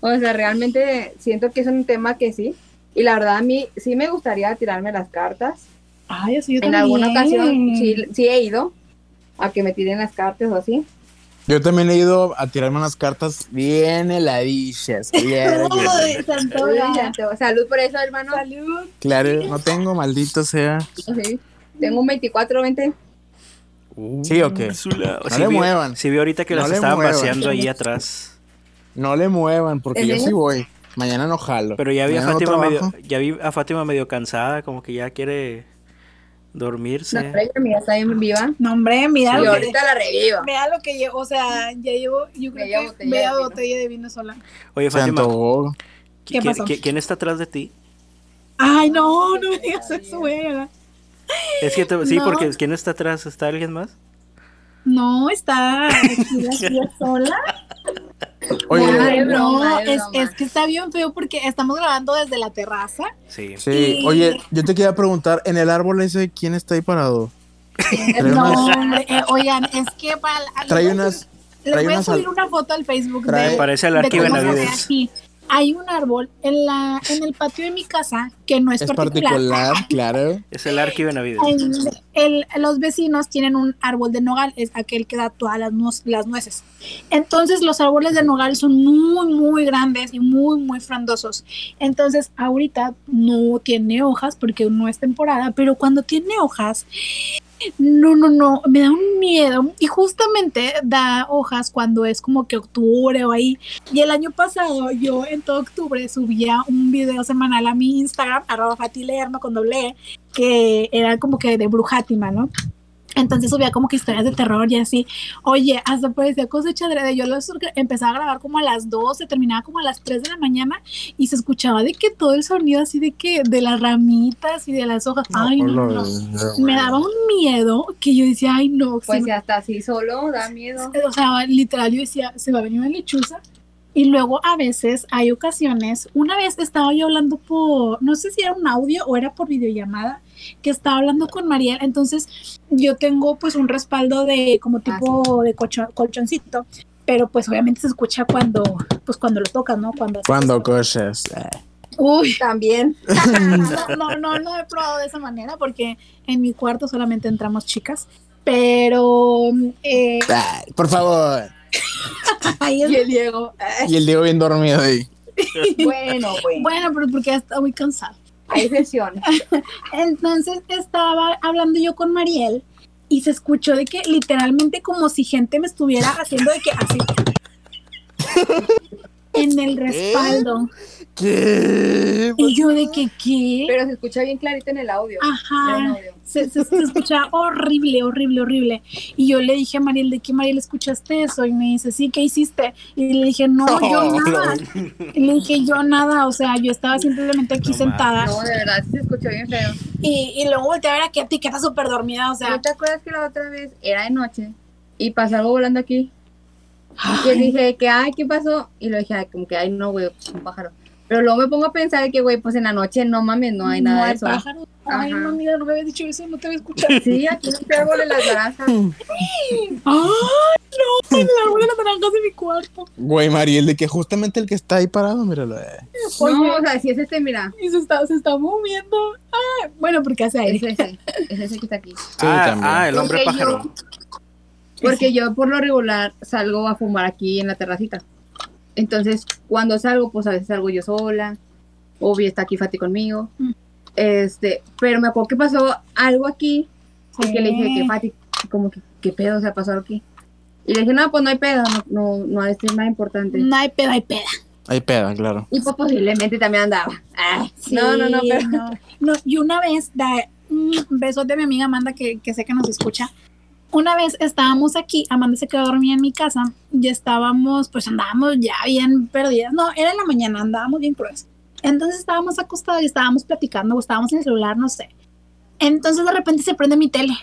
o sea, realmente siento que es un tema que sí. Y la verdad a mí sí me gustaría tirarme las cartas. Ay, así yo En también. alguna ocasión sí, sí he ido a que me tiren las cartas o así. Yo también he ido a tirarme unas cartas bien heladillas. bien Uy, santo. Salud por eso, hermano. Salud. Claro, no tengo, maldito sea. Sí. Tengo un 24, 20. ¿Sí o qué? Úrsula. No Sí le vi- muevan. Sí vi ahorita que No las estaban muevan. vaciando ahí atrás. No le muevan, porque ¿En yo sí voy. Mañana no jalo. Pero ya vi a no Fátima medio, ya vi a Fátima medio cansada, como que ya quiere dormirse. No, pero mira, está bien viva. No, hombre, mira Sí. Lo que, ahorita la revivo. vea lo que llevo, o sea, ya llevo, yo creo Media que botella media de vino. botella de vino sola. Oye, Se Fátima, antojó. ¿Qué ¿quién, pasó? quién- quién está atrás de ti? Ay, no, no me digas eso, güey. Es que te- sí, No. porque ¿quién está atrás? ¿Está alguien más? No, está aquí la sola. Oye, Ay, no, broma, es es, que está bien feo porque estamos grabando desde la terraza. Sí. sí. y- Oye, yo te quería preguntar, en el árbol ese, ¿quién está ahí parado? Trae No, hombre, eh, oigan, es que para Trae unas, les trae voy a subir al- una foto al Facebook Trae- de, Parece el de Arqui Hay un árbol en la en el patio de mi casa que no es, es particular. particular, claro. Es el Arqui Benavides. El- el- los vecinos tienen un árbol de nogal, es aquel que da todas las, las nueces. Entonces los árboles de nogal son muy, muy grandes y muy, muy frondosos. Entonces ahorita no tiene hojas porque no es temporada, pero cuando tiene hojas, no, no, no, me da un miedo. Y justamente da hojas cuando es como que octubre o ahí. Y el año pasado yo en todo octubre subía un video semanal a mi Instagram, arroba fatilerma con doble E, que era como que de brujátima, ¿no? Entonces subía como que historias de terror y así. Oye, hasta parecía cosecha de Yo los empezaba a grabar como a las 12, terminaba como a las 3 de la mañana y se escuchaba de que todo el sonido así de que de las ramitas y de las hojas. Ay, no, no. Me daba un miedo que yo decía, ay, no. Pues si hasta así solo da miedo. o sea, literal, yo decía, se va a venir una lechuza. Y luego a veces hay ocasiones, una vez estaba yo hablando por, no sé si era un audio o era por videollamada, que estaba hablando con Mariel, entonces yo tengo pues un respaldo de como tipo de colchon- colchoncito, pero pues obviamente se escucha cuando, pues cuando lo tocas, ¿no? Cuando, Cuando cosas. eh. Uy, También. no, no, no, no he probado de esa manera porque en mi cuarto solamente entramos chicas, pero eh, Ay, por favor. ahí es Y el Diego. Y el Diego bien dormido ahí. Bueno, güey. Bueno, pero porque ya está muy cansado. Hay sesiones. Entonces estaba hablando yo con Mariel y se escuchó de que literalmente como si gente me estuviera haciendo de que así. en el respaldo. ¿Qué? Y yo de que, ¿qué? Pero se escucha bien clarito en el audio. En el Ajá. audio. Se, se, se escuchaba horrible, horrible, horrible. Y yo le dije a Mariel, ¿de qué Mariel escuchaste eso? Y me dice, sí, ¿qué hiciste? Y le dije, no, yo No, nada. Y le dije, yo nada, o sea, yo estaba simplemente aquí No sentada. No, de verdad, se escuchó bien feo. Y, y luego volteé a ver a Katy, que está súper dormida, o sea. ¿No te acuerdas que la otra vez era de noche y pasó algo volando aquí? Y yo dije que, ay, ¿qué pasó? Y le dije, ay, como que, ay, no, güey, pues un pájaro. Pero luego me pongo a pensar que, güey, pues en la noche no mames, no hay nada de eso. pájaros. Ay, Ajá. no, mira, no me habías dicho eso, no te había escuchado. Sí, aquí no te hago de las grazas. Ay, no, el árbol de las naranjas de mi cuarto. Güey, Mariel, de que justamente el que está ahí parado, míralo. eh. Oye. No, o sea, si es este, mira. Y se está, se está moviendo. Ah, bueno, porque hace Es aire. ese. Es ese que está aquí. Sí, ah, también. ah, el hombre Porque pájaro. yo- Porque yo por lo regular salgo a fumar aquí en la terracita. Entonces, cuando salgo, pues a veces salgo yo sola. Obvio está aquí Fati conmigo. Mm. Este, pero me acuerdo que pasó algo aquí. Porque le dije que Fati, como que, ¿qué pedo se ha pasado aquí? Y le dije, no, pues no hay pedo, no, no, no ha de ser nada importante. No hay peda, hay peda. Hay peda, claro. Y pues posiblemente también andaba. No, no, no, Sí, pero. no. No, y una vez, da, un beso de mi amiga Amanda, que, que sé que nos escucha. Una vez estábamos aquí, Amanda se quedó dormida en mi casa y estábamos, pues andábamos ya bien perdidas. No, era en la mañana, andábamos bien crueles. Entonces estábamos acostados y estábamos platicando o estábamos en el celular, no sé. Entonces de repente se prende mi tele.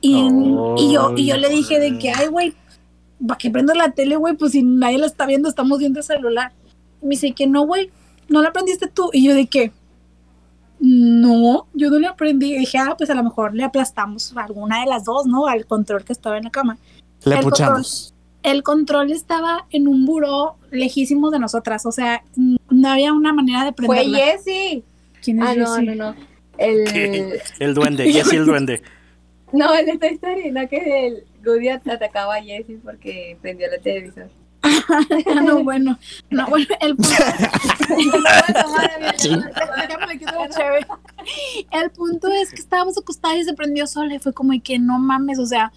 Y, y yo, y yo le dije de que, ay, güey, ¿para qué prendo la tele, güey? Pues si nadie la está viendo, estamos viendo el celular. Y me dice que no, güey, no la aprendiste tú. Y yo de que, no, yo no la aprendí. Y dije, ah, pues a lo mejor le aplastamos a alguna de las dos, ¿no? Al control que estaba en la cama. Le El puchamos. El control estaba en un buró lejísimo de nosotras, o sea, no había una manera de Fue prenderla. Jessy. ¿Quién es Ah, no, Jessie? no, no. El. Duende, Jessy el duende. No, el de Toy Story, no que el Goody at- atacaba a Jessie porque prendió la televisor. No, bueno, no, bueno, el punto. El punto es que estábamos acostadas y se prendió sola y fue como que no mames, o sea,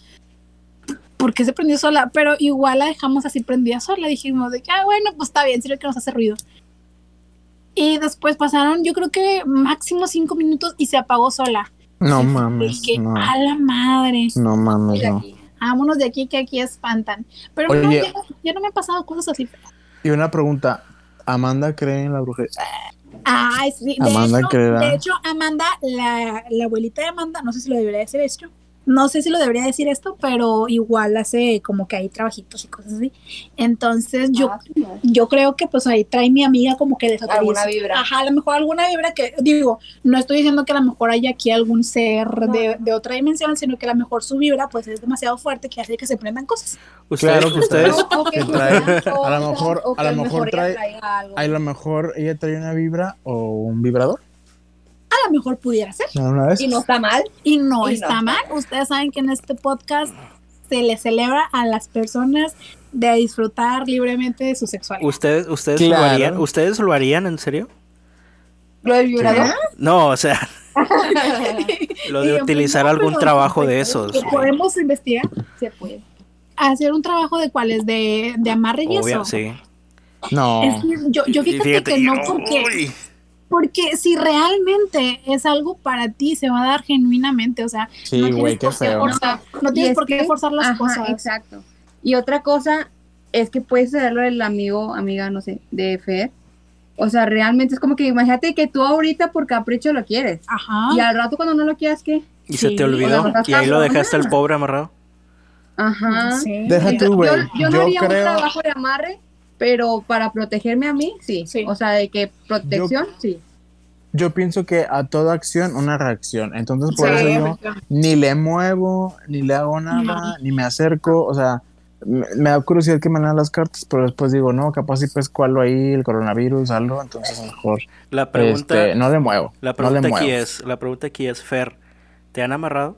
¿por qué se prendió sola? Pero igual la dejamos así prendida sola, dijimos de que, ah, bueno, pues está bien, sirve que nos hace ruido. Y después pasaron, yo creo que máximo cinco minutos y se apagó sola. No Y mames. No, a la madre, no mames, no. Vámonos de aquí que aquí espantan. Pero no, Oye. ya, ya no me han pasado cosas así. Y una pregunta. ¿Amanda cree en la brujería? Ay, sí. De, Amanda hecho, creerá. de hecho, Amanda, la, la abuelita de Amanda, no sé si lo debería decir esto. No sé si lo debería decir esto, pero igual hace como que hay trabajitos y cosas así. Entonces, yo, Ah, sí, no. yo creo que pues ahí trae mi amiga como que de Alguna vibra. Ajá, a lo mejor alguna vibra que, digo, no estoy diciendo que a lo mejor haya aquí algún ser de, de otra dimensión, sino que a lo mejor su vibra pues es demasiado fuerte que hace que se prendan cosas. Ustedes, Claro que ustedes, O que trae- a lo mejor- a lo mejor trae-. A lo mejor ella trae una vibra o un vibrador. A lo mejor pudiera ser. ¿Una vez? Y no está mal. Y no Y está mal. Ustedes saben que en este podcast se le celebra a las personas de disfrutar libremente de su sexualidad. ustedes, ustedes lo harían, ustedes lo harían en serio? Lo del vibrador. No, o sea, lo de utilizar pues, no, algún trabajo de pero esos. que Podemos investigar, Se puede. hacer un trabajo de cuáles, de, de amarre y Obvio, eso. sí. No. Es que yo, yo fíjate, que no porque, uy, porque si realmente es algo para ti, se va a dar genuinamente, o sea, Sí, no tienes güey, qué por feo. forzar- no tienes es por qué que- forzar las ajá, cosas. Exacto. Y otra cosa es que puede ser lo del amigo, amiga, no sé, de Fer. O sea, realmente es como que imagínate que tú ahorita por capricho lo quieres. Ajá. Y al rato cuando no lo quieras, ¿qué? y se te olvidó. o sea, Y ahí lo dejaste al pobre amarrado. Ajá. Sí. Deja tú, güey. Yo, yo no haría un trabajo de amarre, pero para protegerme a mí, sí. Sí. O sea, de que protección, sí. Yo pienso que a toda acción una reacción. Entonces por Sí, eso yo ni le muevo, ni le hago nada, ni me acerco. O sea, me, me da curiosidad que me lean las cartas, pero después digo, no, capaz si pesco algo ahí, el coronavirus, algo. Entonces mejor La pregunta, este, no le muevo. la no pregunta aquí es, la pregunta aquí es, Fer, ¿te han amarrado?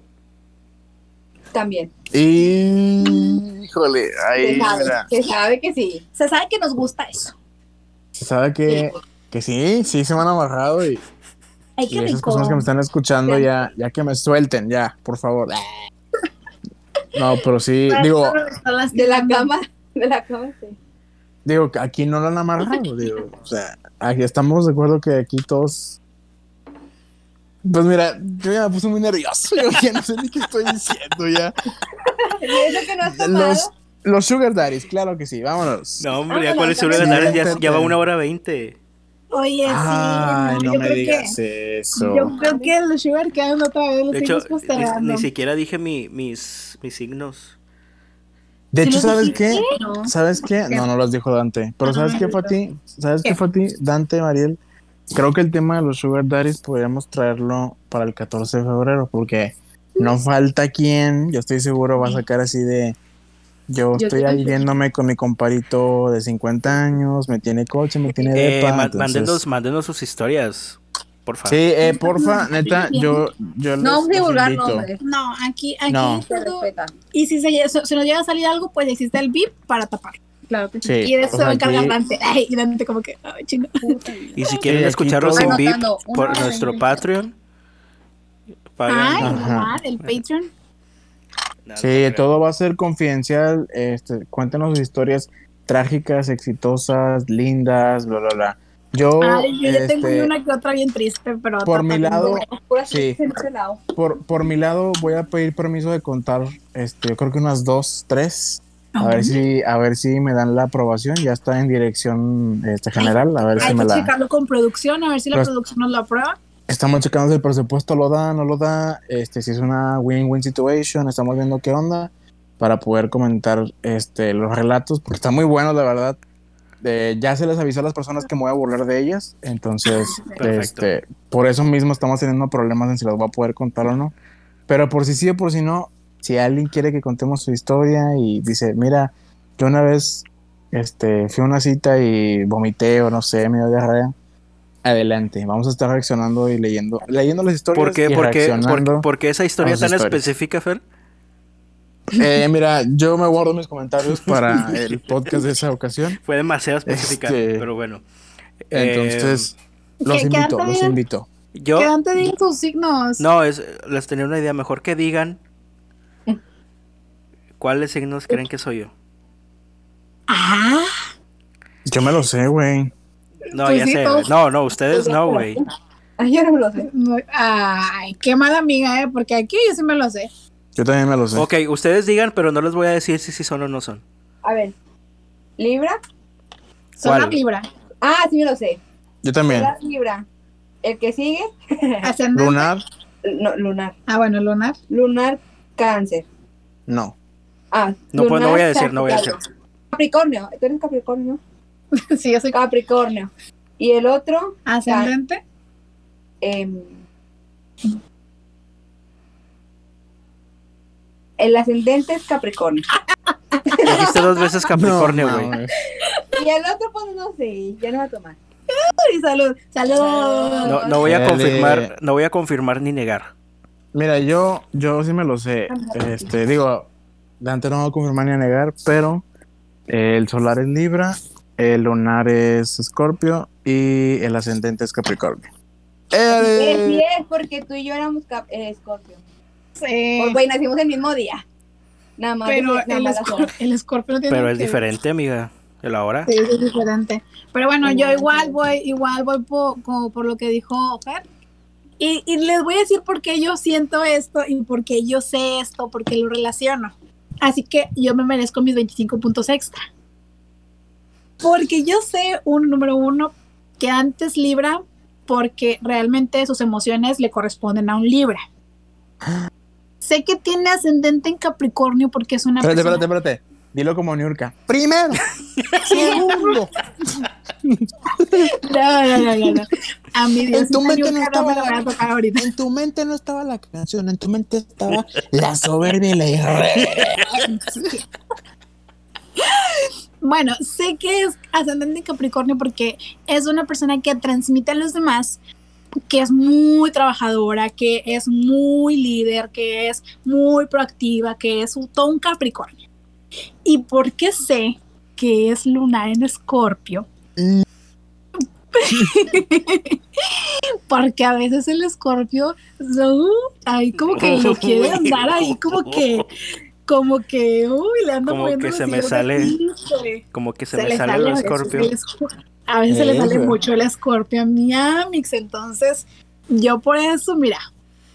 También. Y... Híjole, ahí, se, sabe, mira. se sabe que sí. Se sabe que nos gusta eso. Se sabe que, que sí, sí se me han amarrado y, Ay, y esas rico. personas que me están escuchando ya, ya que me suelten, ya, por favor. No, pero sí, digo, De la cama, de la cama, sí. digo que aquí no lo han amarrado, digo, o sea, aquí estamos de acuerdo que aquí todos. Pues mira, yo ya me puse muy nervioso, yo ya no sé ni qué estoy diciendo ya. ¿Y eso que no has tomado? Los, los Sugar Daddies, claro que sí, vámonos. No, hombre, ya Ah, cuál no, es el también. ya, ya, va una hora veinte. Oye, Ay, sí. no yo me creo digas que, eso. Yo creo que el Sugar quedan otra vez, lo De hecho, ni, siquiera dije mi- mis, mis signos. De ¿Sí hecho, los ¿sabes qué? ¿Sabes qué? No, no los dijo Dante. Pero ¿sabes qué, Fati? ¿Sabes qué, ¿Qué? Fati? Dante, Mariel. Creo que el tema de los Sugar Daddies podríamos traerlo para el 14 de febrero, porque no falta quien, yo estoy seguro, va a sacar así de. Yo Yo estoy ahí viéndome con mi comparito de 50 años, me tiene coche, me tiene Eh, depa. ma- entonces- mándenos, mándenos sus historias, por favor. Sí, eh, porfa, neta, yo, yo No divulgar nombres. No, aquí, aquí No. Se respeta. Y si se, se- se nos llega a salir algo, pues existe el VIP para tapar. Claro que sí. Sí, y de eso o se va a sea, encargar aquí- Dante. Ay, y Dante como que, ay. Y si quieren aquí escucharlo todo- sin VIP por nuestro. Patreon. Ay, Ajá. el Patreon. Sí, todo va a ser confidencial. Este, cuéntenos sus historias trágicas, exitosas, lindas, bla, bla, bla. Yo, Ay, yo ya tengo este, una que otra bien triste, pero. por mi lado, Pura Sí. en por, por mi lado, voy a pedir permiso de contar, este, yo creo que unas dos, tres. A ver si, a ver si me dan la aprobación. Ya está en dirección este, general. A ver si me la. checarlo con producción, a ver si la Pues- producción nos lo aprueba. Estamos checando si el presupuesto lo da, no lo da. Este, si es una win-win situation, estamos viendo qué onda para poder comentar este, los relatos, porque está muy bueno, la verdad. Eh, ya se les avisó a las personas que me voy a burlar de ellas, entonces, este, por eso mismo estamos teniendo problemas en si las voy a poder contar o no. Pero por si sí o por si no, si alguien quiere que contemos su historia y dice, mira, yo una vez este, fui a una cita y vomité o no sé, me dio diarrea. Adelante, vamos a estar reaccionando y leyendo, leyendo las historias ¿Por qué, y por qué- reaccionando. por- por qué esa historia tan historias. específica, Fer? Eh, mira, yo me guardo mis comentarios para el podcast de esa ocasión. Fue demasiado específica, Este, pero bueno. Entonces, Eh, los invito, los invito. Yo Que Dante diga sus signos. no es les tenía una idea mejor que digan cuáles signos creen que soy yo. Ah, Yo me lo sé, güey. No, Pues ya sí, sé. todos- No, no, ustedes no, güey. Ay, yo no me lo sé. ay, qué mala amiga, ¿eh? Porque aquí yo sí me lo sé. Yo también me lo sé. Ok, ustedes digan, pero no les voy a decir si sí son o no son. A ver. Libra. ¿Cuál? Libra. Ah, sí me lo sé. Yo también. Solar Libra. El que sigue. Ascendente. Lunar, No, lunar. Ah, bueno, lunar. Lunar cáncer. no. Ah, No, pues, no voy a decir, no voy a decir. Capricornio. ¿Tú eres Capricornio? sí, yo soy Capricornio. Y el otro, ascendente. em, el ascendente es Capricornio. Dijiste dos veces Capricornio, No, güey. Y el otro, pues no sé, ya no va a tomar. Ay, salud, salud. no, no voy a Dale. confirmar, no voy a confirmar ni negar. Mira, yo, yo sí me lo sé. Este, digo, Dante no va a confirmar ni a negar, pero eh, el solar es Libra, el lunar es Escorpio y el ascendente es Capricornio. Sí, ¡Eh! sí es, porque tú y yo éramos eh, Escorpio. Sí. Pues, güey, nacimos el mismo día. Nada más. pero nada el, escorpio no tiene Pero es que ver. diferente, amiga. El ahora. Sí, es diferente. Pero bueno, Sí, yo no, igual voy, igual voy por, como por lo que dijo Fer. Y, y les voy a decir por qué yo siento esto y por qué yo sé esto, porque lo relaciono. Así que yo me merezco mis 25 puntos extra. Porque yo sé, un número uno, que antes Libra, porque realmente sus emociones le corresponden a un Libra. Sé que tiene ascendente en Capricornio porque es una Espérate, persona espérate, espérate. Dilo como Niurka. Primero. Segundo. No, no, no, no, no. A mi Dios, tu mente no estaba la ahorita. En tu mente no estaba la canción, en tu mente estaba la soberbia y la irreverencia. Bueno, sé que es ascendente en Capricornio porque es una persona que transmite a los demás que es muy trabajadora, que es muy líder, que es muy proactiva, que es un- todo un Capricornio. ¿Y por qué sé que es lunar en Escorpio? Porque a veces el Escorpio so- ahí como que lo quiere andar ahí como que como que uy le anda Como que se me sale- aquí. Como que se, Se me le sale sale el escorpio. A veces se le sale mucho el escorpio a mi Amix, entonces yo por eso, mira,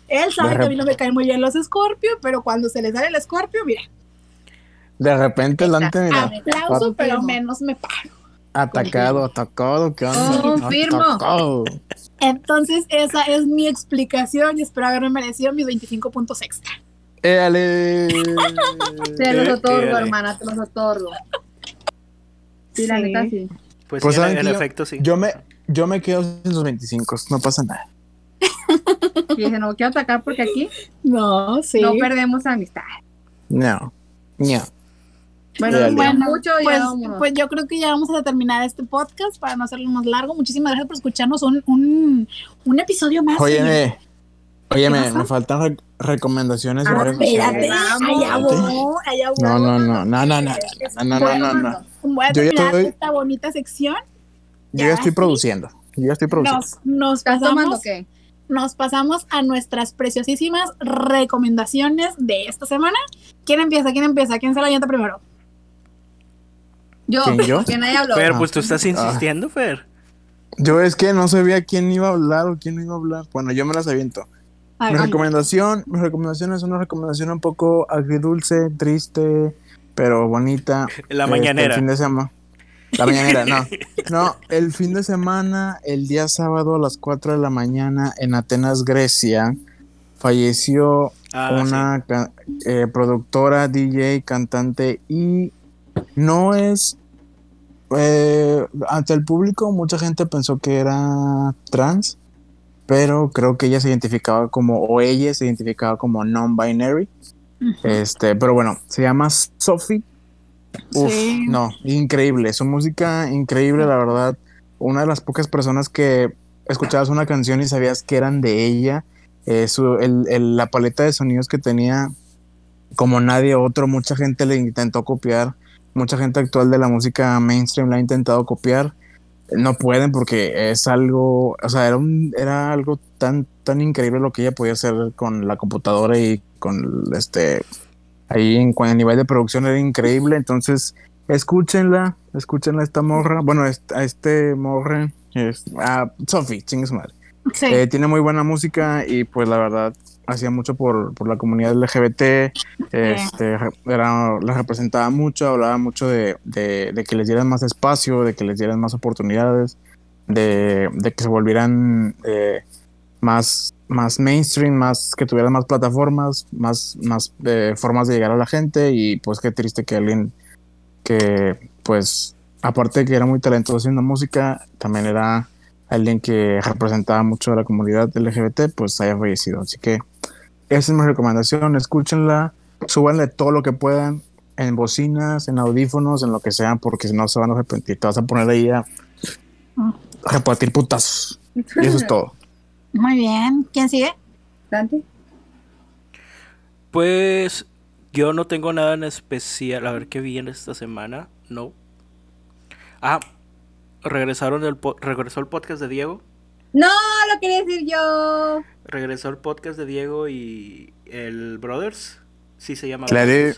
él sabe que a mí no me caen muy bien los escorpios, pero cuando se le sale el escorpio, mira, De repente delante, mira, aplauso, pero menos me paro. Atacado, atacado, ¿qué onda? Confirmo. Atacado. Entonces esa es mi explicación y espero haberme merecido mis 25 puntos extra. Éale. Te los Eh, otorgo, hermana, te los otorgo. Sí, la Sí. neta sí. Pues, Pues sí, en, yo- efecto sí. Yo me, yo me quedo en los 25, no pasa nada. Y dije, no quiero atacar porque aquí No, sí. no perdemos amistad. No. No. Bueno, pues, bueno mucho, pues, pues, yo creo que ya vamos a terminar este podcast para no hacerlo más largo. Muchísimas gracias por escucharnos un, un, un episodio más. Óyeme, óyeme me faltan recomendaciones. Ah, espérate, allá voy, allá voy. No, no, no, no, no, no, no, no, bueno, no, no. Voy a yo terminar estoy, esta bonita sección. Yo ya, ya estoy produciendo, yo ya estoy produciendo. Nos, nos pasamos... Qué? nos pasamos a nuestras preciosísimas recomendaciones de esta semana. ¿Quién empieza? ¿Quién empieza? ¿Quién se la llanta primero? Yo, ¿Quién, yo? que nadie habló. Fer, Ah. pues tú estás insistiendo, Fer. Yo es que no sabía quién iba a hablar o quién no iba a hablar. Bueno, yo me las aviento. Mi recomendación, mi recomendación es una recomendación un poco agridulce, triste, pero bonita. La Este, mañanera. el fin de semana. La mañanera, no. No, el fin de semana, el día sábado a las 4 de la mañana en Atenas, Grecia, falleció Ah, una eh, productora, DJ, cantante y no es... eh, ante el público mucha gente pensó que era trans, pero creo que ella se identificaba como, o ella se identificaba como non-binary. Este, pero bueno, se llama Sophie. Uf, Sí. no, increíble, su música increíble, la verdad. Una de las pocas personas que escuchabas una canción y sabías que eran de ella. Eh, su- el- el- la paleta de sonidos que tenía, como nadie otro, mucha gente le intentó copiar. Mucha gente actual de la música mainstream la ha intentado copiar. No pueden porque es algo, o sea, era, un, era algo tan, tan increíble lo que ella podía hacer con la computadora y con este, ahí en cuanto nivel de producción era increíble. Entonces, escúchenla, escúchenla a esta morra, bueno, a este morra, es, a Sophie, chingue su madre. Sí. Eh, tiene muy buena música y pues la verdad hacía mucho por, por la comunidad LGBT, este, era- la representaba mucho, hablaba mucho de, de- de que les dieran más espacio, de que les dieran más oportunidades, de, de que se volvieran eh, más, más mainstream, más que tuvieran más plataformas, más, más eh, formas de llegar a la gente y pues qué triste que alguien que pues aparte de que era muy talentoso haciendo música, también era alguien que representaba mucho a la comunidad LGBT, pues haya fallecido. Así que esa es mi recomendación, escúchenla, súbanle todo lo que puedan en bocinas, en audífonos, en lo que sea, porque si no se van a arrepentir, te vas a poner ahí a a repartir putazos. Y eso es todo. Muy bien. ¿Quién sigue? Dante. Pues yo no tengo nada en especial. A ver qué vi en esta semana. No. Ah, regresaron el po- regresó el podcast de Diego. No, lo quería decir yo. Regresó el podcast de Diego y el Brothers. Sí se llama. Claro.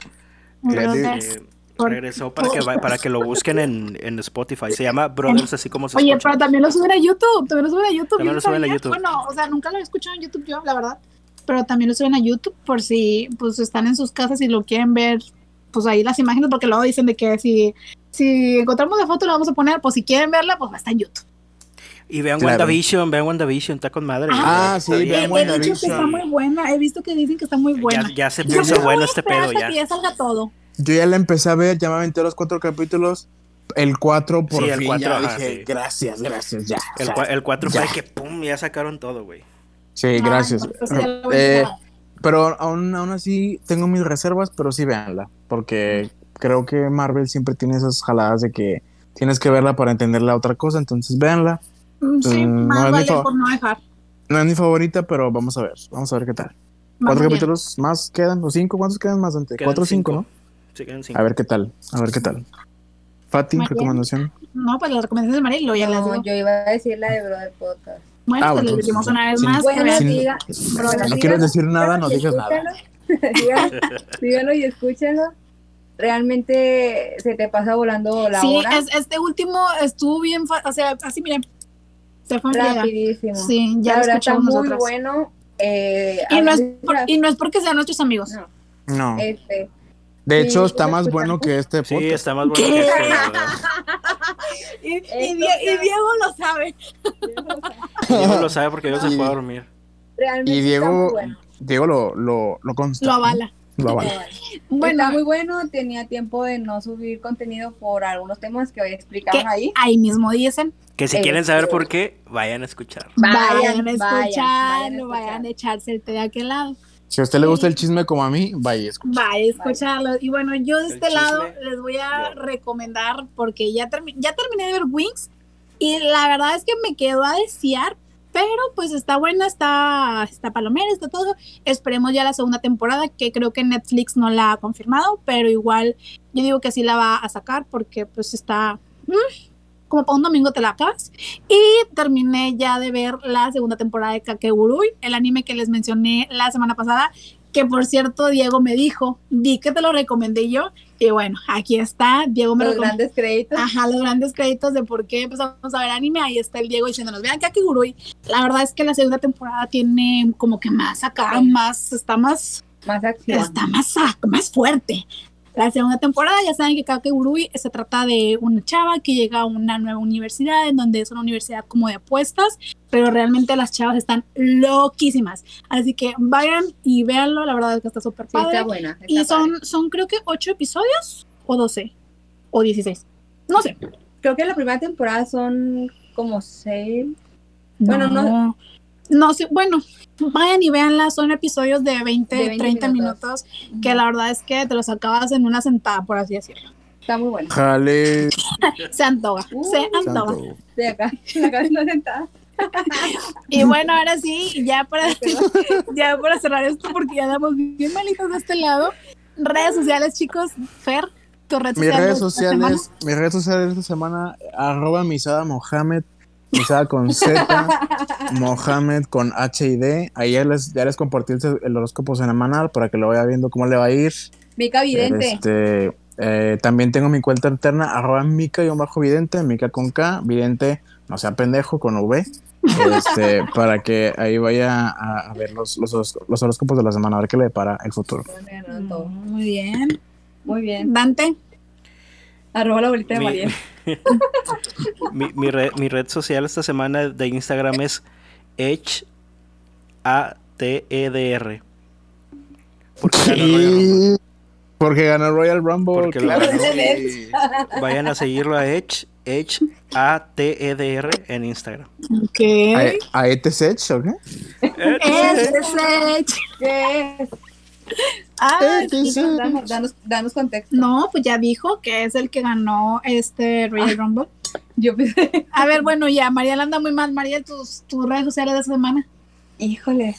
Brothers. Por- regresó para que para que lo busquen en, en Spotify. Se llama Brothers así como se Oye, escucha. pero también lo suben a YouTube. También lo suben a YouTube. También lo no suben a. YouTube. Bueno, o sea, nunca lo he escuchado en YouTube yo, la verdad. Pero también lo suben a YouTube por si pues están en sus casas y lo quieren ver. Pues ahí las imágenes, porque luego dicen de que si, si encontramos la foto la vamos a poner, pues si quieren verla, pues va a estar en YouTube. Y vean Claro. WandaVision, vean WandaVision, está con madre. Ah, sí, Está bien. vean He- he WandaVision. dicho que está muy buena. He visto que dicen que está muy buena. Ya, ya se Yo puso bueno este pedo ya. que ya salga todo. Yo ya la empecé a ver, ya me aventé los cuatro capítulos. El 4 por Sí, el fin cuatro, ya ajá, dije, sí. gracias, gracias, ya. o El, sea, cua- el 4 fue que pum, ya sacaron todo, güey. Sí, gracias. Ah, voy a Eh, pero aún, aún así tengo mis reservas, pero sí véanla, porque creo que Marvel siempre tiene esas jaladas de que tienes que verla para entender la otra cosa, entonces véanla. Mm, Sí, mm, más no es mi vale por no dejar. No es mi favorita, pero vamos a ver, vamos a ver qué tal. Vamos ¿Cuántos bien. capítulos más quedan? ¿O cinco? ¿Cuántos quedan más antes? Quedan ¿Cuatro o cinco, no? Sí, quedan cinco. A ver qué tal, a ver qué tal. Fati, recomendación. No, pues las recomendaciones de luego ya las No, digo. yo iba a decir la de Brother Podcast. Bueno, Ah, pues bueno, les decimos sí, una vez sí. más. Bueno, Sí. diga, No quieres decir nada, no digas nada. Díganlo, díganlo y escúchenlo. Realmente se te pasa volando la Sí, hora es- este último estuvo bien, o sea, así miren, se fue rapidísimo. Sí, ya la lo está escuchamos muy nosotros. bueno. Eh, Y no, es hablando de por- las- y no es porque sean nuestros amigos. no, No. este, De sí, hecho, está ¿lo más escuchamos? bueno que este Sí, podcast. está más bueno este. Y, Diego lo sabe. Diego lo sabe porque yo se Sí. fue a dormir. realmente Y está Diego, bueno. Diego lo, lo, lo consta. Lo avala. Lo vale. Bueno, Está muy bueno, tenía tiempo de no subir contenido por algunos temas que hoy explicamos ahí. ahí mismo dicen. Que si Eh, quieren saber por qué, vayan a escuchar. Vayan, a vayan, escucharlo, vayan vayan, a a echarse el té de aquel lado. Si a usted le gusta el chisme como a mí, vaya, escucha. Vaya a escucharlo. Y bueno, yo de El este lado chisme, les voy a yo. recomendar porque ya, termi- ya terminé de ver Wings y la verdad es que me quedó a desear, pero pues está buena, está, está palomera, está todo. Esperemos ya la segunda temporada, que creo que Netflix no la ha confirmado, pero igual yo digo que sí la va a sacar porque pues está... mm, como para un domingo te la acabas. Y terminé ya de ver la segunda temporada de Kakegurui, el anime que les mencioné la semana pasada, que por cierto Diego me dijo, vi que te lo recomendé yo, y bueno, aquí está, Diego me Los recomendó. grandes créditos. Ajá, los grandes créditos de por qué empezamos a ver anime, ahí está el Diego diciéndonos, vean Kakegurui, la verdad es que la segunda temporada tiene como que más acá, más, está más Más acción. está más, ah, más fuerte. La segunda temporada, ya saben que Kakegurui se trata de una chava que llega a una nueva universidad, en donde es una universidad como de apuestas, pero realmente las chavas están loquísimas. Así que vayan y véanlo, la verdad es que está súper Sí, padre. está buena. está y padre. son, son creo que ocho episodios, o 12, o 16. No sé. Creo que la primera temporada son como seis. Bueno, no- No sé, bueno, vayan y véanla, son episodios de 20, De 20 30 minutos, minutos. que la verdad es que te los acabas en una sentada, por así decirlo. Está muy buena. Jale. Se antoja, Uh, se antoja. De acá, la cabeza sentada. Y bueno, ahora sí, ya para, ya para cerrar esto, porque ya damos bien malitos de este lado. Redes sociales, chicos. Fer, tu red Mis social. redes sociales, mis redes sociales esta semana, arroba misada Mohamed, misada con Z, Mohamed con H y D. Ahí ya les, ya les compartí el, horóscopo semanal para que lo vaya viendo cómo le va a ir. Mica Vidente. Este, eh, también tengo mi cuenta alterna, arroba mica y un bajo vidente, mica con K, vidente, no sea pendejo, con V. Este, para que ahí vaya a, a ver los, los, los horóscopos de la semana, a ver qué le depara el futuro. Muy bien. Muy bien. Dante. Arroba la bolita de Mi- Mariel. Mi, mi red, mi red social esta semana de Instagram es Edge A-T-E-D-R. Porque ganó Royal Rumble. Porque ganó Royal Rumble. Porque lo ganó. que sí. Vayan a seguirlo a Edge, Edge A-T-E-D-R en Instagram. ¿A, a ETSH o qué? Ese es el- ¿Qué es? Ay, ETSH. Danos, danos, danos contexto. no, pues ya dijo que es el que ganó este Royal Rumble. Yo pensé, A ver, bueno, ya, Mariel anda muy mal. Mariel, tus, tus redes sociales de esta semana. híjole.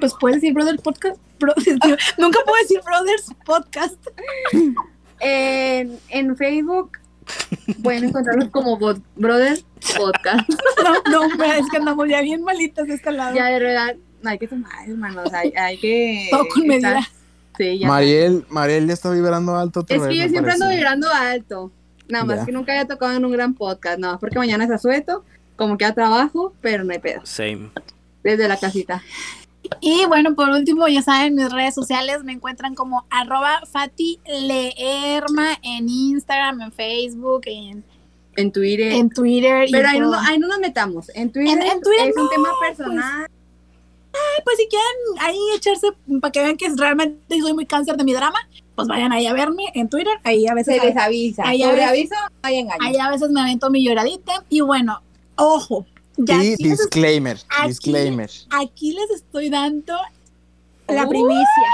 Pues puedes decir Brother Podcast. Nunca puedo decir Brothers Podcast. En, en Facebook pueden encontrarlos como Bo- Brother Podcast. No, no, es que andamos ya bien malitas de este lado. Ya de verdad, hay que tomar, hermanos. Hay, hay que. Todo con medida. estar- Sí, ya. Mariel, Mariel ya está vibrando alto. otra Es que yo siempre ando vibrando alto. Nada más Ya. que nunca haya tocado en un gran podcast. No, porque mañana es asueto, como que a trabajo, pero no hay pedo. Same. Desde la casita. Y bueno, por último, ya saben, mis redes sociales me encuentran como arroba Fati Leerma en Instagram, en Facebook, en, En Twitter. en Twitter. pero ahí no, ahí no nos metamos. En Twitter, En- en Twitter es un tema personal. Ay, pues si quieren ahí echarse para que vean que realmente soy muy cáncer de mi drama, pues vayan ahí a verme en Twitter. Ahí a veces, Se les avisa. ahí a veces- aviso, no hay engaño. ahí a veces me avento mi lloradita. Y bueno, ojo, ya Y aquí, les, disclaimer, aquí- disclaimer. aquí les estoy dando la Uh. primicia.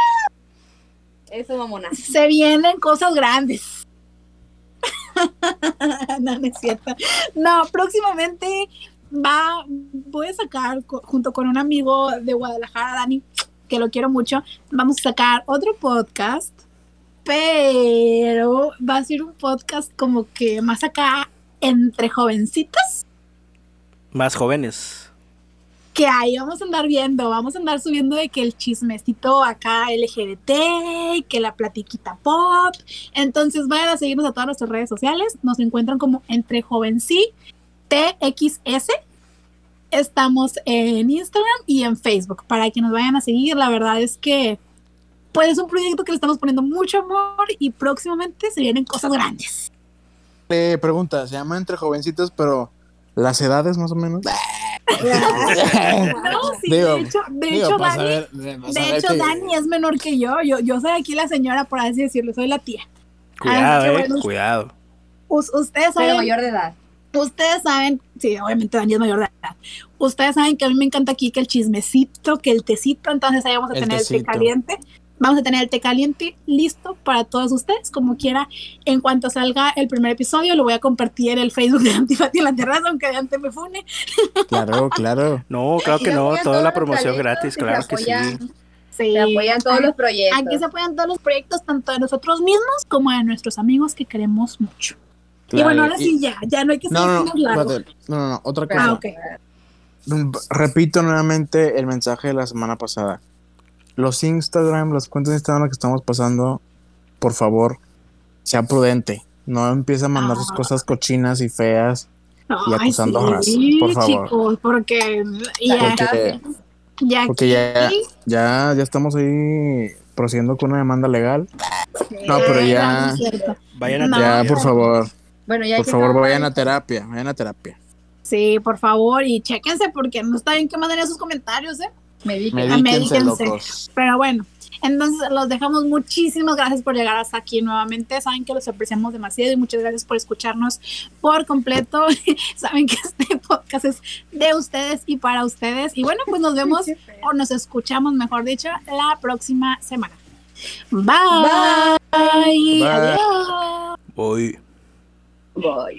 Eso, mamona. Se vienen cosas grandes. no, no es cierto. No, próximamente va, voy a sacar co- junto con un amigo de Guadalajara, Dani, que lo quiero mucho, vamos a sacar otro podcast, pero va a ser un podcast como que más acá entre jovencitas Más jóvenes. que ahí vamos a andar viendo, vamos a andar subiendo de que el chismecito acá LGBT, y que la platiquita pop. Entonces vayan a seguirnos a todas nuestras redes sociales. Nos encuentran como entre jovencí TXS. Estamos en Instagram y en Facebook para que nos vayan a seguir. La verdad es que pues es un proyecto que le estamos poniendo mucho amor y próximamente se vienen cosas grandes. Eh, pregunta, se llama Entre Jovencitos, pero las edades más o menos. No, sí, Digo, de hecho, de digo, hecho, para Dani, de saber hecho, que- Dani es menor que yo. yo. Yo soy aquí la señora, por así decirlo, soy la tía. Cuidado, qué eh, bueno. cuidado. Us- ustedes saben, mayor de edad. Ustedes saben, sí, obviamente Dani es mayor de edad. Ustedes saben que a mí me encanta aquí que el chismecito, que el tecito, entonces ahí vamos a El tener el té caliente. Vamos a tener el té caliente listo para todos ustedes, como quiera. En cuanto salga el primer episodio, lo voy a compartir en el Facebook de Antifati en la terraza, aunque de antes me fune. Claro, claro. No, claro que no, toda la promoción gratis, claro que sí. Sí. Se apoyan todos los proyectos. Aquí se apoyan todos los proyectos, tanto de nosotros mismos como de nuestros amigos que queremos mucho. Y bueno, ahora y- sí, ya, ya no hay que No, seguir no, más largo. espérate. no, no, no, otra cosa. Ah, ok. Mm, Repito nuevamente el mensaje de la semana pasada. Los Instagram, las cuentas de Instagram que estamos pasando, por favor, sea prudente. No empiece a mandar sus Ah. cosas cochinas y feas. y Ay, acusando sí, raza, por favor. chicos, porque ya, Porque, ya porque ya, ya, ya estamos ahí procediendo con una demanda legal. No, pero ya- no. Vayan a No. ya, por favor, Bueno, ya por favor, vayan a terapia, vayan a terapia. Sí, por favor, y chéquense porque no está bien que manden esos comentarios, ¿eh? Medíquense, medíquense. locos. Pero bueno, entonces los dejamos. Muchísimas gracias por llegar hasta aquí nuevamente. Saben que los apreciamos demasiado y muchas gracias por escucharnos por completo. Saben que este podcast es de ustedes y para ustedes. Y bueno, pues nos vemos o nos escuchamos, mejor dicho, la próxima semana. Bye. Bye. Adiós. Voy. Voy.